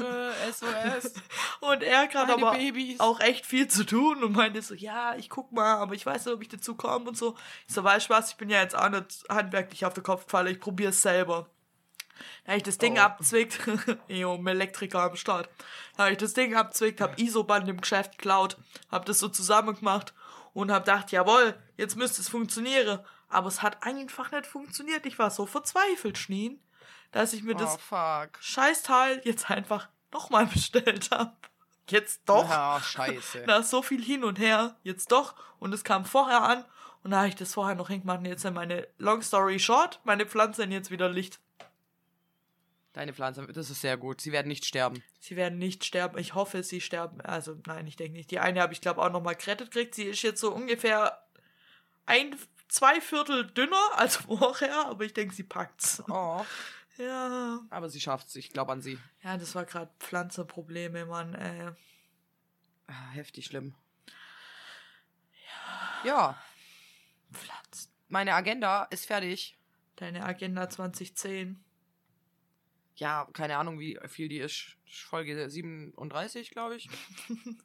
Äh, SOS. Und er hat aber Babys. auch echt viel zu tun und meinte so, ja, ich guck mal, aber ich weiß nicht, ob ich dazu komme und so. Ich so, weißt du was, ich bin ja jetzt auch nicht handwerklich auf der Kopffalle, ich probiere es selber. Da hab ich das Ding Oh. abzwickt, jo, Elektriker am Start. Da hab ich das Ding abzwickt, hab ISO-Band im Geschäft geklaut, hab das so zusammen gemacht und hab gedacht, jawohl, jetzt müsste es funktionieren. Aber es hat einfach nicht funktioniert. Ich war so verzweifelt, Schneen, dass ich mir das Oh, fuck. Scheißteil jetzt einfach nochmal bestellt habe. Jetzt doch. Ja, scheiße. Nach so viel hin und her. Jetzt doch. Und es kam vorher an. Und da habe ich das vorher noch hingemacht. Und jetzt sind meine Long Story Short, meine Pflanzen jetzt wieder Licht. Deine Pflanze, das ist sehr gut. Sie werden nicht sterben. Sie werden nicht sterben. Ich hoffe, sie sterben. Also, nein, ich denke nicht. Die eine habe ich, glaube auch nochmal gerettet gekriegt. Sie ist jetzt so ungefähr ein, zwei Viertel dünner als vorher. Aber ich denke, sie packt's. Oh. Ja. Aber sie schafft's. Ich glaube an sie. Ja, das war gerade Pflanzenprobleme, Mann. Äh, heftig schlimm. Ja, Pflanzen. meine Agenda ist fertig. Deine Agenda 2010. Ja, keine Ahnung, wie viel die ist. Folge 37, glaube ich.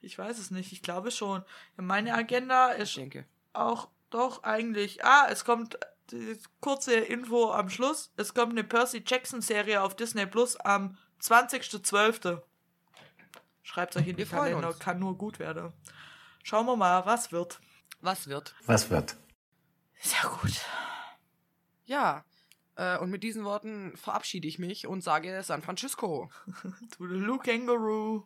Ich weiß es nicht, ich glaube schon. Meine Agenda Ich ist denke. auch doch eigentlich. Ah, es kommt die kurze Info am Schluss. Es kommt eine Percy Jackson Serie auf Disney Plus am 20.12. Schreibt euch in die Wir Kalender, kann nur gut werden. Schauen wir mal, was wird. Was wird? Was wird? Sehr gut. Ja. Äh, und mit diesen Worten verabschiede ich mich und sage San Francisco. Toodaloo Kangaroo.